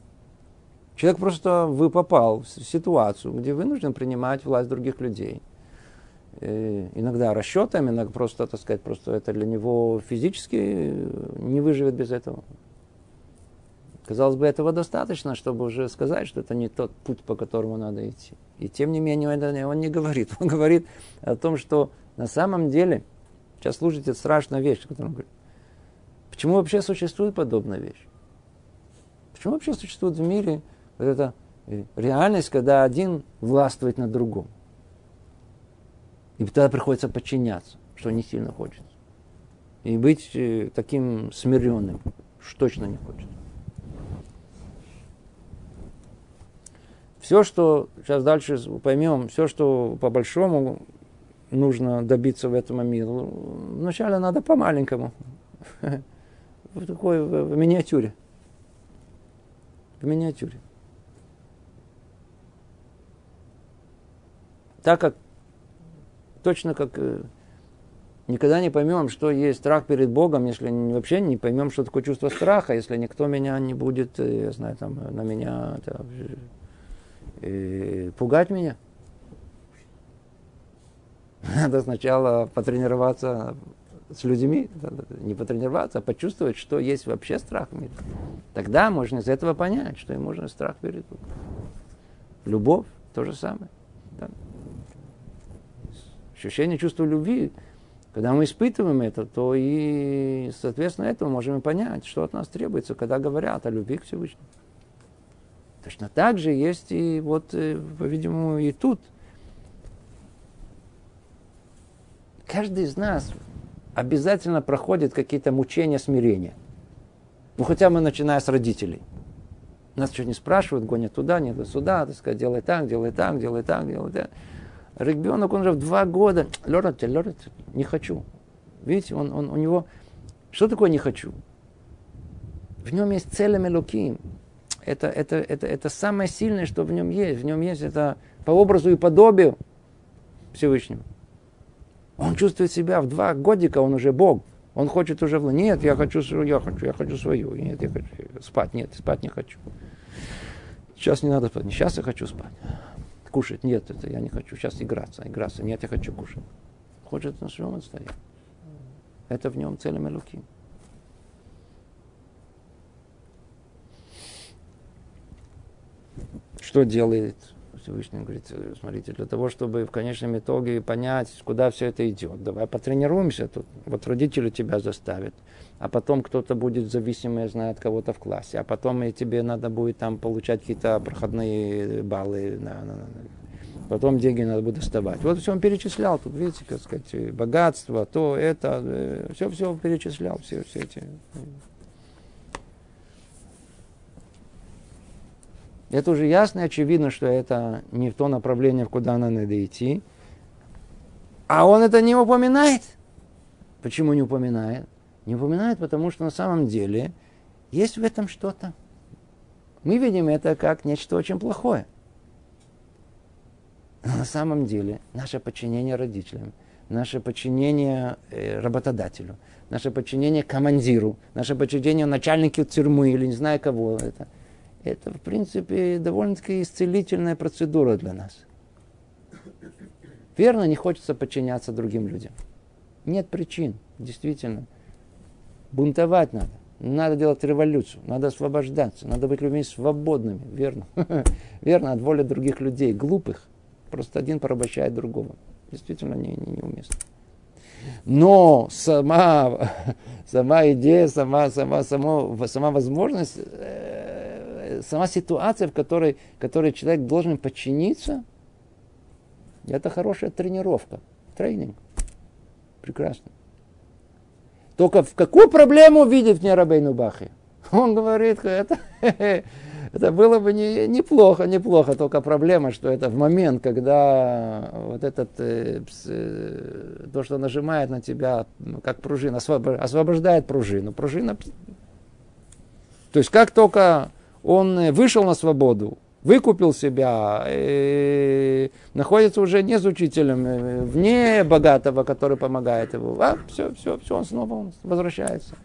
Человек просто вы попал в ситуацию, где вынужден принимать власть других людей. э, иногда расчетами, иногда просто, так сказать, просто это для него физически не выживет без этого. Казалось бы, этого достаточно, чтобы уже сказать, что это не тот путь, по которому надо идти. И тем не менее он не говорит. Он говорит о том, что на самом деле, сейчас слушайте страшная вещь, которую он говорит. Почему вообще существует подобная вещь? Почему вообще существует в мире вот эта э, реальность, когда один властвует над другим? И тогда приходится подчиняться, что не сильно хочется. И быть э, таким смиренным, что точно не хочется. Все, что сейчас дальше поймем, все, что по большому нужно добиться в этом мире, вначале надо по маленькому. В такой в миниатюре. В миниатюре. Так как точно как э, никогда не поймем, что есть страх перед Богом, если вообще не поймем, что такое чувство страха, если никто меня не будет, э, я знаю, там, на меня это, пугать меня. Надо сначала потренироваться с людьми, не потренироваться, а почувствовать, что есть вообще страх в мире. Тогда можно из этого понять, что и можно страх перед Богом. Любовь то же самое. Да. Ощущение чувства любви, когда мы испытываем это, то и, соответственно, этому можем понять, что от нас требуется, когда говорят о любви к Всевышнему. Точно так же есть и вот, э, по-видимому, и тут. Каждый из нас обязательно проходит какие-то мучения смирения. Ну, хотя мы начиная с родителей. Нас что не спрашивают, гонят туда, не сюда, так сказать, делай так, делай так, делай так, делай так. Ребенок, он же в два года, лорет, лорет, не хочу. Видите, он, он, у него, что такое не хочу? В нем есть целыми луким это, это, это, это самое сильное, что в нем есть. В нем есть это по образу и подобию Всевышнего. Он чувствует себя в два годика, он уже Бог. Он хочет уже, нет, я хочу, я хочу, я хочу свою. Нет, я хочу спать, нет, спать не хочу. Сейчас не надо спать, сейчас я хочу спать. Кушать, нет, это я не хочу. Сейчас играться, играться, нет, я хочу кушать. Хочет на своем отстоять. Это в нем целыми луки. Что делает Всевышний? Говорит, смотрите, для того, чтобы в конечном итоге понять, куда все это идет. Давай потренируемся тут. Вот родители тебя заставят. А потом кто-то будет зависимый, знает кого-то в классе. А потом и тебе надо будет там получать какие-то проходные баллы. На, на, на. Потом деньги надо будет доставать. Вот все он перечислял. Тут, видите, как сказать, богатство, то, это. Все-все перечислял, все, все эти Это уже ясно и очевидно, что это не в то направление, куда нам надо идти. А он это не упоминает. Почему не упоминает? Не упоминает, потому что на самом деле есть в этом что-то. Мы видим это как нечто очень плохое. Но на самом деле наше подчинение родителям, наше подчинение э, работодателю, наше подчинение командиру, наше подчинение начальнику тюрьмы или не знаю кого это – это, в принципе, довольно-таки исцелительная процедура для нас. Верно, не хочется подчиняться другим людям. Нет причин, действительно. Бунтовать надо. Надо делать революцию, надо освобождаться, надо быть людьми свободными, верно. верно, от воли других людей, глупых. Просто один порабощает другого. Действительно не, не, неуместно. Но сама, сама идея, сама, сама, сама, сама возможность э, сама ситуация, в которой, которой человек должен подчиниться, это хорошая тренировка, тренинг. Прекрасно. Только в какую проблему видит в Нерабейну Бахе? Он говорит, это, это было бы не, неплохо, неплохо, только проблема, что это в момент, когда вот этот, э, э, то, что нажимает на тебя, как пружина, освобождает пружину. Пружина, то есть как только он э, вышел на свободу, выкупил себя, э, находится уже не с учителем, э, вне богатого, который помогает ему. А, все, все, все, он снова возвращается.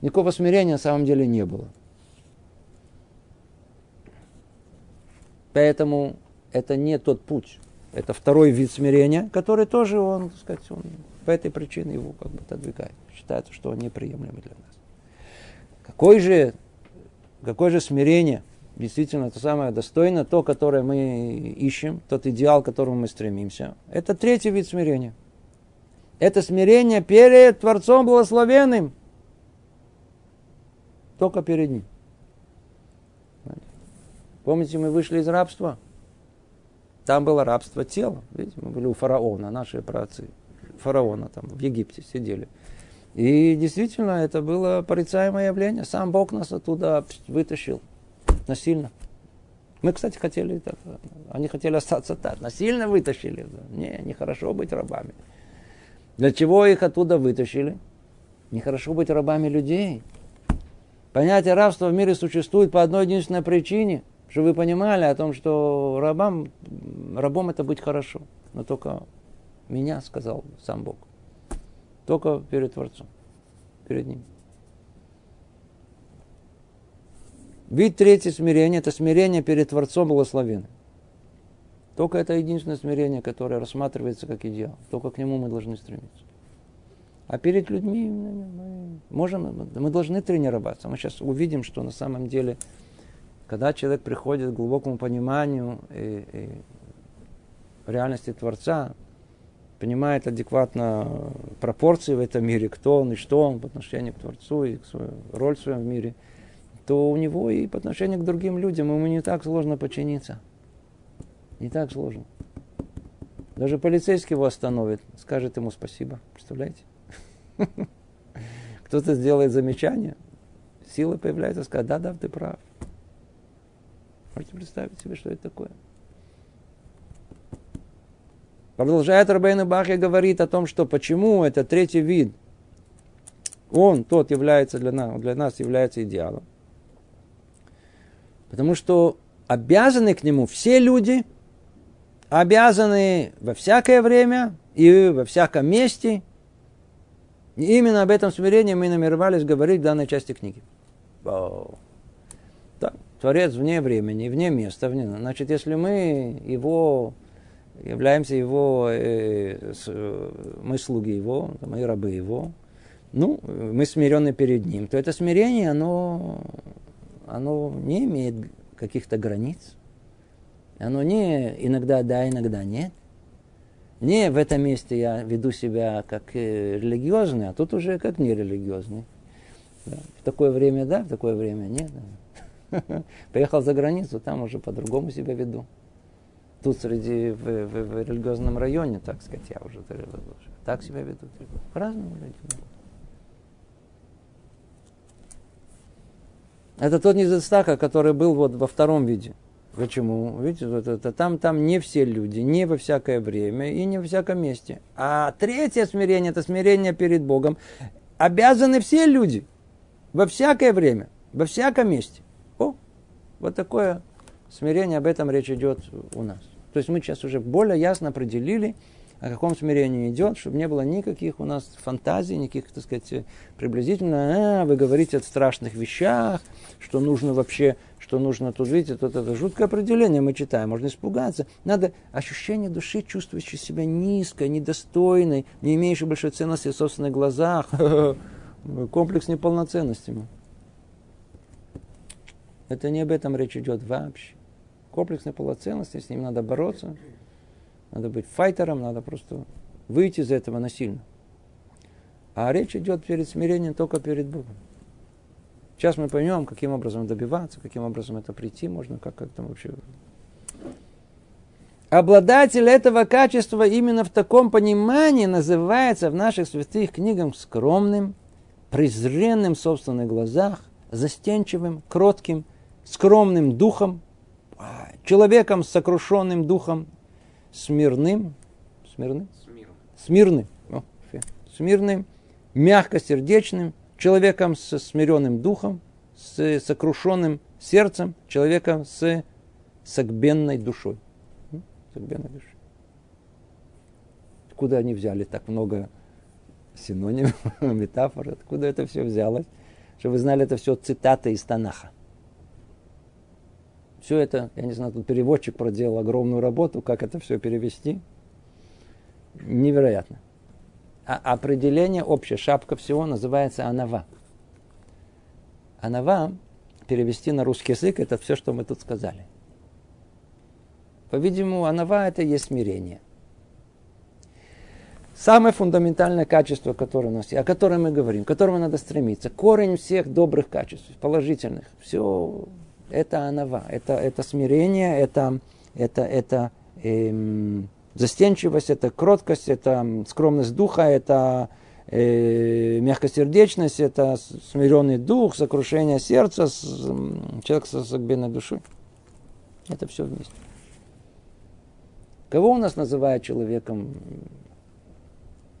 Никакого смирения на самом деле не было. Поэтому это не тот путь. это второй вид смирения, который тоже он, так сказать, он по этой причине его как бы отодвигает. Считается, что он неприемлемый для нас. Какой же, какое же смирение действительно то самое достойное, то, которое мы ищем, тот идеал, к которому мы стремимся. Это третий вид смирения. Это смирение перед Творцом Благословенным. Только перед Ним. Помните, мы вышли из рабства? Там было рабство тела. Видите, мы были у фараона, наши праотцы. Фараона там в Египте сидели. И действительно, это было порицаемое явление. Сам Бог нас оттуда вытащил насильно. Мы, кстати, хотели, так, они хотели остаться так, насильно вытащили. Не, нехорошо быть рабами. Для чего их оттуда вытащили? Нехорошо быть рабами людей. Понятие рабства в мире существует по одной единственной причине – чтобы вы понимали о том, что рабам, рабом это быть хорошо. Но только меня сказал сам Бог. Только перед Творцом. Перед Ним. Вид третье смирение – это смирение перед Творцом благословенным. Только это единственное смирение, которое рассматривается как идеал. Только к нему мы должны стремиться. А перед людьми мы можем, мы должны тренироваться. Мы сейчас увидим, что на самом деле когда человек приходит к глубокому пониманию и, и реальности Творца, понимает адекватно пропорции в этом мире, кто он и что он по отношению к Творцу и к свою роль в своем мире, то у него и по отношению к другим людям ему не так сложно подчиниться. Не так сложно. Даже полицейский его остановит, скажет ему спасибо. Представляете? Кто-то сделает замечание, сила появляется, скажет, да, да, ты прав. Можете представить себе, что это такое? Продолжает Рабейна Бахи говорит о том, что почему это третий вид, он, тот является для нас, для нас является идеалом. Потому что обязаны к нему все люди, обязаны во всякое время и во всяком месте. И именно об этом смирении мы намеревались говорить в данной части книги. Творец вне времени, вне места. Вне... Значит, если мы его являемся его, э, с, мы слуги его, мы рабы его, ну, мы смирены перед ним, то это смирение, оно, оно не имеет каких-то границ. Оно не иногда да, иногда нет. Не в этом месте я веду себя как э, религиозный, а тут уже как нерелигиозный. Да. В такое время да, в такое время нет. Да. Поехал за границу, там уже по-другому себя веду. Тут среди, в, в, в религиозном районе, так сказать, я уже так себя веду. По-разному люди. Это тот недостаток, который был вот во втором виде. Почему? Видите, вот это, там, там не все люди, не во всякое время и не во всяком месте. А третье смирение, это смирение перед Богом. Обязаны все люди во всякое время, во всяком месте. Вот такое смирение, об этом речь идет у нас. То есть мы сейчас уже более ясно определили, о каком смирении идет, чтобы не было никаких у нас фантазий, никаких, так сказать, приблизительно, а, вы говорите о страшных вещах, что нужно вообще, что нужно тут, видите, тут это жуткое определение мы читаем, можно испугаться. Надо ощущение души, чувствующей себя низкой, недостойной, не имеющей большой ценности в собственных глазах, комплекс неполноценности. Это не об этом речь идет вообще. Комплексная полноценность, с ним надо бороться. Надо быть файтером, надо просто выйти из этого насильно. А речь идет перед смирением только перед Богом. Сейчас мы поймем, каким образом добиваться, каким образом это прийти можно, как, как там вообще. Обладатель этого качества именно в таком понимании называется в наших святых книгах скромным, презренным в собственных глазах, застенчивым, кротким – скромным духом, человеком с сокрушенным духом, смирным, смирным, смирным, смирным, мягкосердечным, человеком с смиренным духом, с сокрушенным сердцем, человеком с согбенной душой. Согбенной душой. Откуда они взяли так много синонимов, метафор, откуда это все взялось? Чтобы вы знали, это все цитаты из Танаха. Все это, я не знаю, тут переводчик проделал огромную работу, как это все перевести. Невероятно. А определение, общая шапка всего называется анава. Анава, перевести на русский язык, это все, что мы тут сказали. По-видимому, анава это есть смирение. Самое фундаментальное качество, которое у нас, о котором мы говорим, к которому надо стремиться, корень всех добрых качеств, положительных, все это анава, это, это смирение, это, это, это эм, застенчивость, это кроткость, это скромность духа, это э, мягкосердечность, это смиренный дух, сокрушение сердца, с, человек со согбенной душой. Это все вместе. Кого у нас называют человеком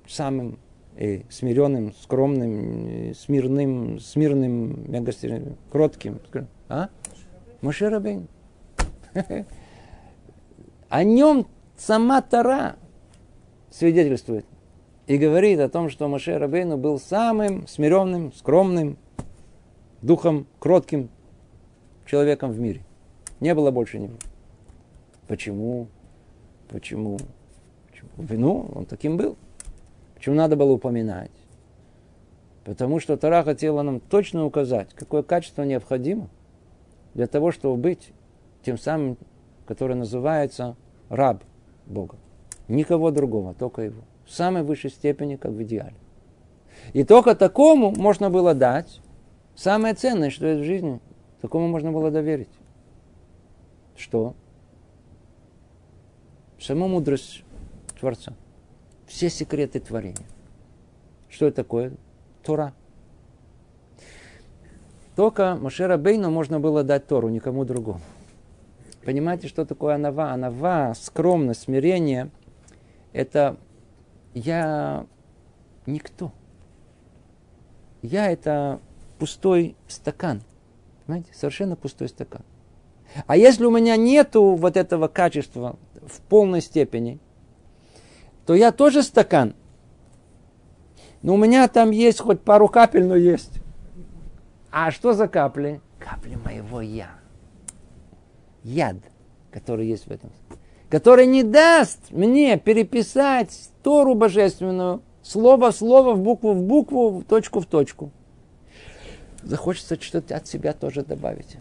самым э, смиренным, скромным, э, смирным, смирным, мягкосердечным, кротким? А? Мошерабейн. О нем сама Тара свидетельствует и говорит о том, что Моше Рабейну был самым смиренным, скромным, духом кротким человеком в мире. Не было больше него. Почему? Почему? Почему? Ну, он таким был. Почему надо было упоминать? Потому что Тара хотела нам точно указать, какое качество необходимо для того, чтобы быть тем самым, который называется раб Бога. Никого другого, только его. В самой высшей степени, как в идеале. И только такому можно было дать самое ценное, что есть в жизни. Такому можно было доверить. Что? Саму мудрость Творца. Все секреты творения. Что это такое? Тора. Только Мошера Бейну можно было дать Тору, никому другому. Понимаете, что такое анава? Анава, скромность, смирение, это я никто. Я это пустой стакан. Понимаете? Совершенно пустой стакан. А если у меня нету вот этого качества в полной степени, то я тоже стакан. Но у меня там есть хоть пару капель, но есть. А что за капли? Капли моего я яд, который есть в этом. Который не даст мне переписать Тору божественную слово в слово, в букву в букву, в точку в точку. Захочется что-то от себя тоже добавить.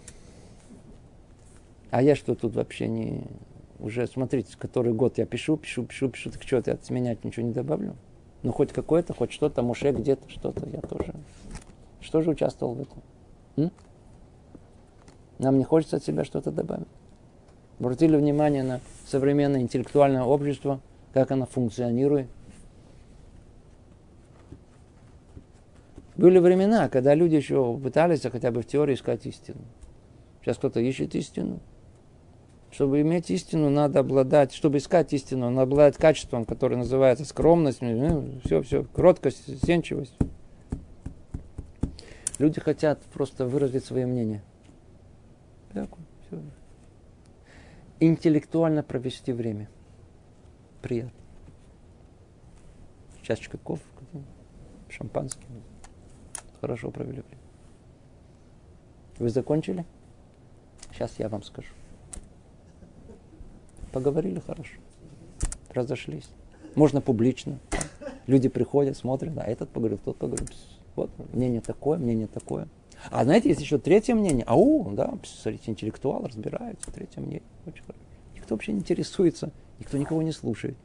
А я что тут вообще не... Уже, смотрите, который год я пишу, пишу, пишу, пишу, так что, я от ничего не добавлю? Ну, хоть какое-то, хоть что-то, Муше где-то, что-то, я тоже... Что же участвовал в этом? М? Нам не хочется от себя что-то добавить. Обратили внимание на современное интеллектуальное общество, как оно функционирует. Были времена, когда люди еще пытались хотя бы в теории искать истину. Сейчас кто-то ищет истину. Чтобы иметь истину, надо обладать, чтобы искать истину, надо обладать качеством, которое называется скромность, ну, все, все, кроткость, сенчивость. Люди хотят просто выразить свое мнение. Так, все. Интеллектуально провести время. Приятно. Чашечка кофе, шампанское. Хорошо провели время. Вы закончили? Сейчас я вам скажу. Поговорили хорошо. Разошлись. Можно публично. Люди приходят, смотрят, а этот поговорил, тот поговорил. Вот, мнение такое, мнение такое. А знаете, есть еще третье мнение. Ау, да, смотрите, интеллектуал разбирается, третье мнение. Очень хорошо. Никто вообще не интересуется, никто никого не слушает.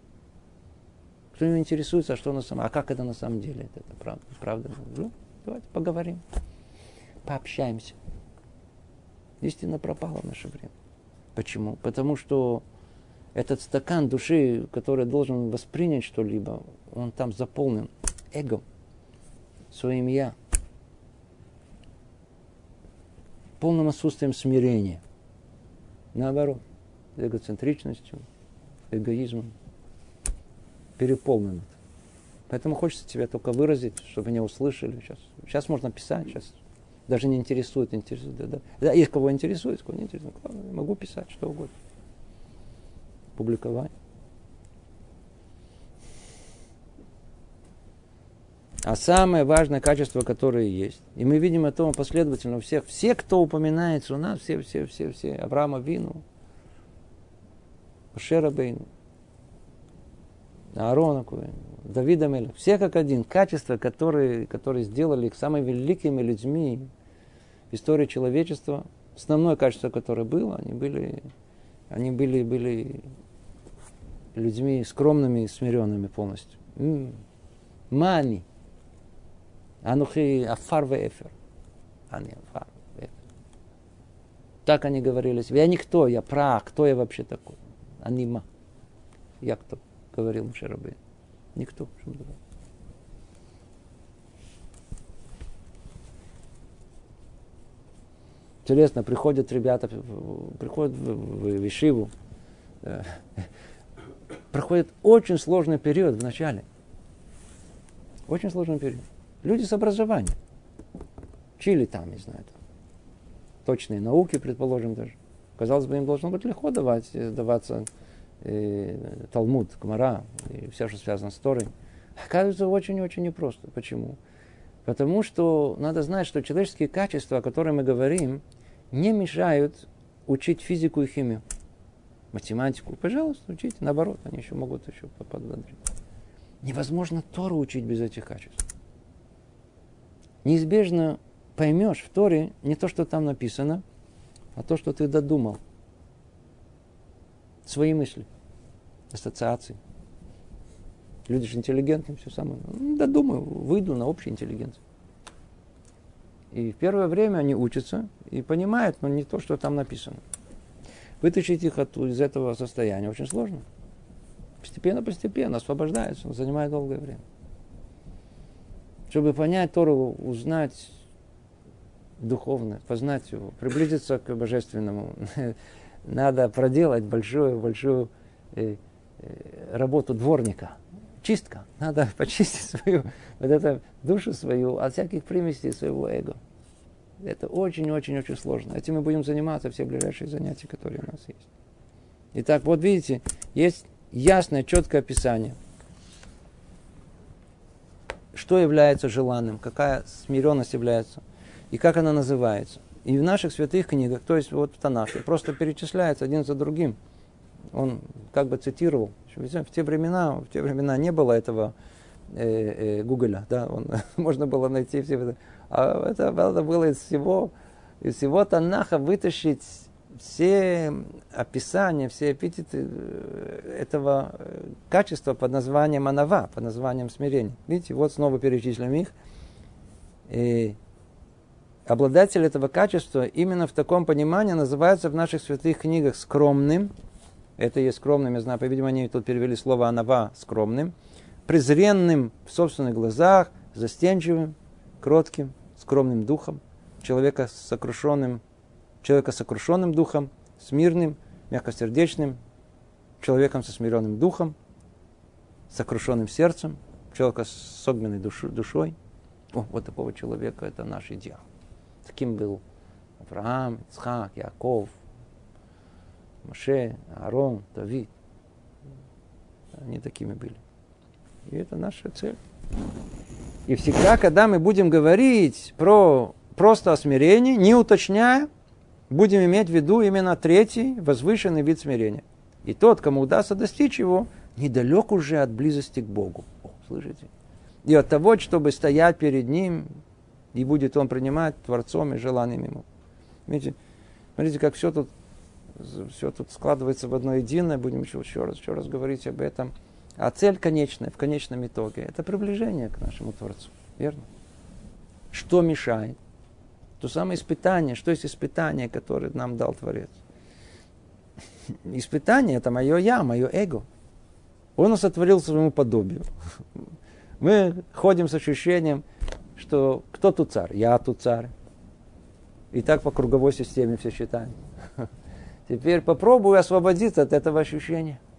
Кто не интересуется, а что на самом а как это на самом деле? Это, это правда, правда. Ну, давайте поговорим, пообщаемся. Истина пропала в наше время. Почему? Потому что этот стакан души, который должен воспринять что-либо, он там заполнен эго, своим я полным отсутствием смирения. Наоборот, эгоцентричностью, эгоизмом. Переполнен. Поэтому хочется тебя только выразить, чтобы меня услышали. Сейчас, сейчас можно писать, сейчас даже не интересует, интересует. Да, да. да есть кого интересует, кого не интересует. Могу писать что угодно. Публиковать. А самое важное качество, которое есть, и мы видим это последовательно у всех, все, кто упоминается у нас, все, все, все, все, Авраама Вину, Шера Бейну, Аарона Куэна, Давида Меля, все как один, качества, которые, которые сделали их самыми великими людьми в истории человечества, основное качество, которое было, они были, они были, были людьми скромными и смиренными полностью. Мани. Анухи афар вефер. Ани афар вефер. Так они говорили. Я никто, я прах, кто я вообще такой? Анима. Я кто? Говорил Мушарабейн. Никто. Интересно, приходят ребята, приходят в, в, в Ишиву, э, проходит очень сложный период в начале. Очень сложный период. Люди с образованием. Учили там, не знаю, там, точные науки, предположим, даже. Казалось бы, им должно быть легко давать, э, даваться э, Талмуд, Гмара и все, что связано с Торой. Оказывается, очень-очень непросто. Почему? Потому что надо знать, что человеческие качества, о которых мы говорим, не мешают учить физику и химию математику, пожалуйста, учите. Наоборот, они еще могут еще подбодрить. Невозможно Тору учить без этих качеств. Неизбежно поймешь в Торе не то, что там написано, а то, что ты додумал. Свои мысли, ассоциации. Люди же интеллигентные, все самое. Ну, додумаю, выйду на общую интеллигенцию. И в первое время они учатся и понимают, но не то, что там написано. Вытащить их от, из этого состояния очень сложно. Постепенно-постепенно освобождаются, занимает долгое время. Чтобы понять Тору, узнать духовно, познать его, приблизиться к божественному, надо проделать большую-большую э, э, работу дворника. Чистка. Надо почистить свою, вот эту душу свою от всяких примесей своего эго. Это очень-очень-очень сложно. Этим мы будем заниматься все ближайшие занятия, которые у нас есть. Итак, вот видите, есть ясное, четкое описание, что является желанным, какая смиренность является, и как она называется. И в наших святых книгах, то есть вот в Танахе, просто перечисляется один за другим. Он как бы цитировал. В те времена, в те времена не было этого э, э, Гугля, да, он, можно было найти все а это надо было из всего, из всего Танаха вытащить все описания, все эпитеты э, этого э, качества под названием анава, под названием смирения. Видите, вот снова перечислим их. И обладатель этого качества именно в таком понимании называется в наших святых книгах скромным. Это есть скромным, я знаю, по-видимому, они тут перевели слово анава скромным. Презренным в собственных глазах, застенчивым, кротким, скромным духом, человека с сокрушенным, человека с сокрушенным духом, мирным, мягкосердечным, человеком со смиренным духом, сокрушенным сердцем, человека с согменной душ, душой. О, вот такого человека это наш идеал. Таким был Авраам, Ицхак, Яков, Моше, Аарон, Давид. Они такими были. И это наша цель. И всегда, когда мы будем говорить про просто о смирении, не уточняя, будем иметь в виду именно третий возвышенный вид смирения. И тот, кому удастся достичь его, недалек уже от близости к Богу. О, слышите? И от того, чтобы стоять перед Ним, и будет Он принимать Творцом и желанием Ему. Видите, смотрите, как все тут, все тут складывается в одно единое. Будем еще, еще, раз, еще раз говорить об этом. А цель конечная, в конечном итоге, это приближение к нашему Творцу. Верно? Что мешает? То самое испытание. Что есть испытание, которое нам дал Творец? Испытание – это мое я, мое эго. Он нас сотворил своему подобию. Мы ходим с ощущением, что кто тут царь? Я тут царь. И так по круговой системе все считаем. Теперь попробую освободиться от этого ощущения –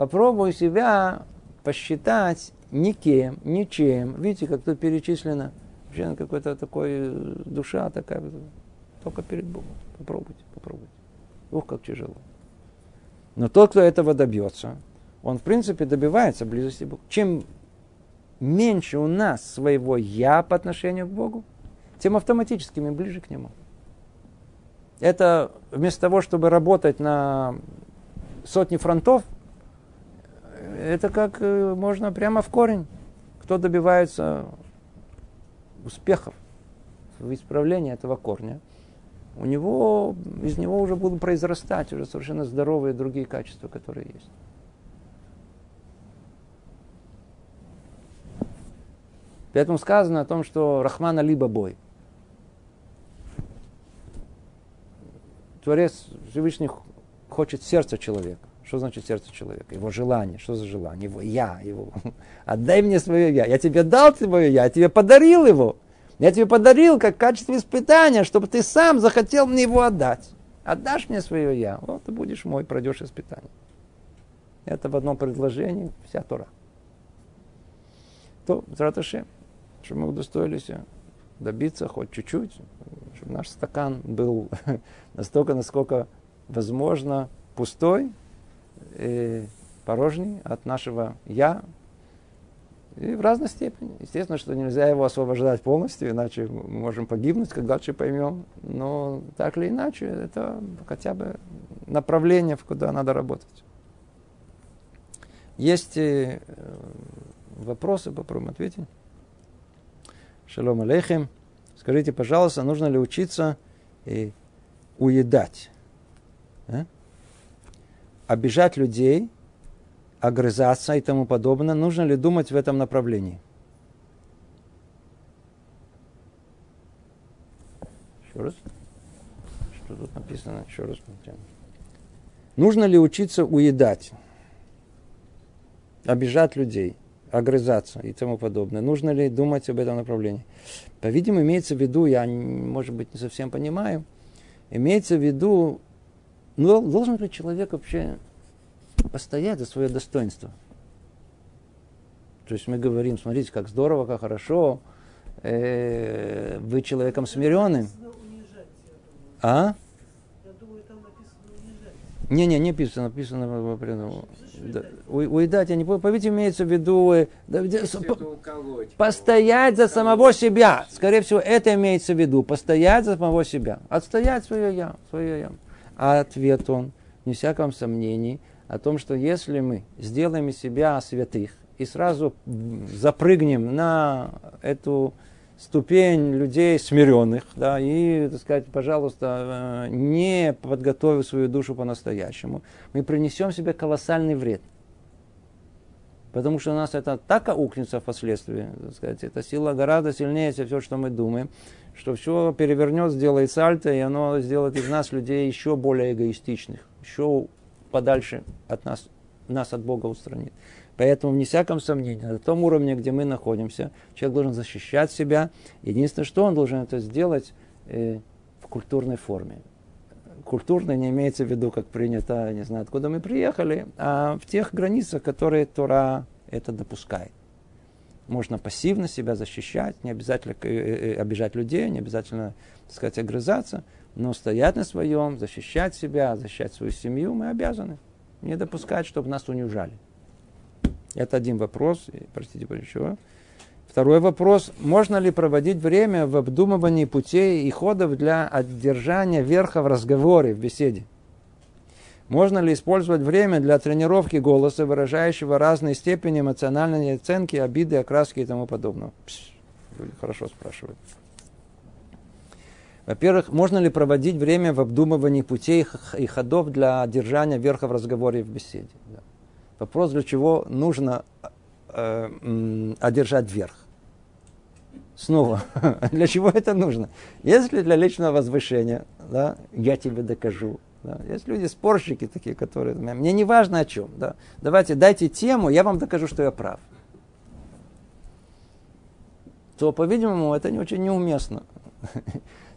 попробуй себя посчитать никем, ничем. Видите, как тут перечислено. Вообще какой-то такой э, душа такая. Только перед Богом. Попробуйте, попробуйте. Ух, как тяжело. Но тот, кто этого добьется, он, в принципе, добивается близости к Богу. Чем меньше у нас своего «я» по отношению к Богу, тем автоматически мы ближе к Нему. Это вместо того, чтобы работать на сотни фронтов, это как э, можно прямо в корень. Кто добивается успехов в исправлении этого корня, у него, из него уже будут произрастать уже совершенно здоровые другие качества, которые есть. Поэтому сказано о том, что Рахмана либо бой. Творец Всевышний хочет сердца человека. Что значит сердце человека? Его желание. Что за желание? Его я. Его... Отдай мне свое я. Я тебе дал свое я. Я тебе подарил его. Я тебе подарил как качество испытания, чтобы ты сам захотел мне его отдать. Отдашь мне свое я. Вот ты будешь мой, пройдешь испытание. Это в одном предложении вся Тора. То, Зраташем чтобы мы удостоились добиться хоть чуть-чуть, чтобы наш стакан был настолько, насколько возможно, пустой, и порожний от нашего «я», и в разной степени. Естественно, что нельзя его освобождать полностью, иначе мы можем погибнуть, когда дальше поймем. Но так или иначе, это хотя бы направление, в куда надо работать. Есть э, вопросы, попробуем ответить. Шалом алейхим. Скажите, пожалуйста, нужно ли учиться и уедать? А? Обижать людей, огрызаться и тому подобное. Нужно ли думать в этом направлении? Еще раз. Что тут написано? Еще раз. Нужно ли учиться уедать? Обижать людей огрызаться и тому подобное. Нужно ли думать об этом направлении? По-видимому, имеется в виду, я, может быть, не совсем понимаю, имеется в виду, ну, должен ли человек вообще постоять за свое достоинство? То есть мы говорим, смотрите, как здорово, как хорошо, э, вы человеком смиренным. А? Не, не, не написано, написано да, уедать, я не помню, по-видимому, имеется в виду э, да, постоять за самого себя. Скорее всего, это имеется в виду, постоять за самого себя, отстоять свое я, свое я. А ответ он, не всяком сомнении, о том, что если мы сделаем из себя святых и сразу запрыгнем на эту ступень людей смиренных, да, и, так сказать, пожалуйста, э, не подготовив свою душу по-настоящему, мы принесем себе колоссальный вред. Потому что у нас это так аукнется впоследствии, так сказать, эта сила гораздо сильнее, чем все, что мы думаем, что все перевернет, сделает сальто, и оно сделает из нас людей еще более эгоистичных, еще подальше от нас, нас от Бога устранит. Поэтому, не всяком сомнении, на том уровне, где мы находимся, человек должен защищать себя. Единственное, что он должен это сделать э, в культурной форме. Культурно не имеется в виду, как принято, не знаю, откуда мы приехали, а в тех границах, которые Тора это допускает. Можно пассивно себя защищать, не обязательно э, э, обижать людей, не обязательно, так сказать, огрызаться, но стоять на своем, защищать себя, защищать свою семью мы обязаны. Не допускать, чтобы нас унижали. Это один вопрос. Простите, еще. Второй вопрос. Можно ли проводить время в обдумывании путей и ходов для одержания верха в разговоре, в беседе? Можно ли использовать время для тренировки голоса, выражающего разные степени эмоциональной оценки, обиды, окраски и тому подобного? Пш, хорошо спрашивают. Во-первых, можно ли проводить время в обдумывании путей и ходов для одержания верха в разговоре и в беседе? Да. Вопрос, для чего нужно э, одержать верх. Снова, для чего это нужно? Если для личного возвышения, да, я тебе докажу. Да. Есть люди, спорщики такие, которые, мне не важно о чем. Да. Давайте, дайте тему, я вам докажу, что я прав. То, по-видимому, это не очень неуместно.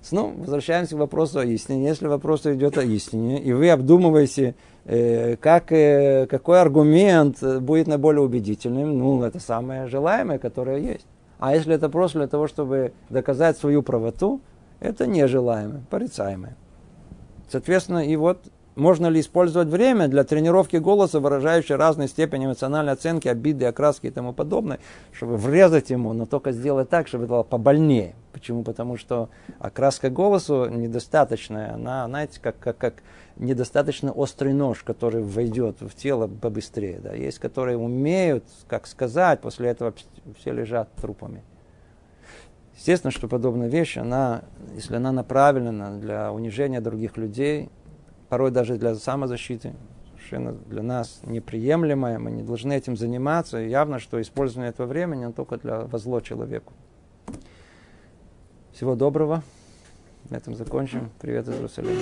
Снова возвращаемся к вопросу о истине. Если вопрос идет о истине, и вы обдумываете, э, как, э, какой аргумент будет наиболее убедительным, ну, это самое желаемое, которое есть. А если это просто для того, чтобы доказать свою правоту, это нежелаемое, порицаемое. Соответственно, и вот можно ли использовать время для тренировки голоса, выражающей разные степени эмоциональной оценки, обиды, окраски и тому подобное, чтобы врезать ему, но только сделать так, чтобы это было побольнее. Почему? Потому что окраска голосу недостаточная. Она, знаете, как, как, как недостаточно острый нож, который войдет в тело побыстрее. Да. Есть, которые умеют, как сказать, после этого все лежат трупами. Естественно, что подобная вещь, она, если она направлена для унижения других людей, порой даже для самозащиты, совершенно для нас неприемлемая, мы не должны этим заниматься. И явно, что использование этого времени только для возло человеку. Всего доброго. На этом закончим. Привет из Иерусалима.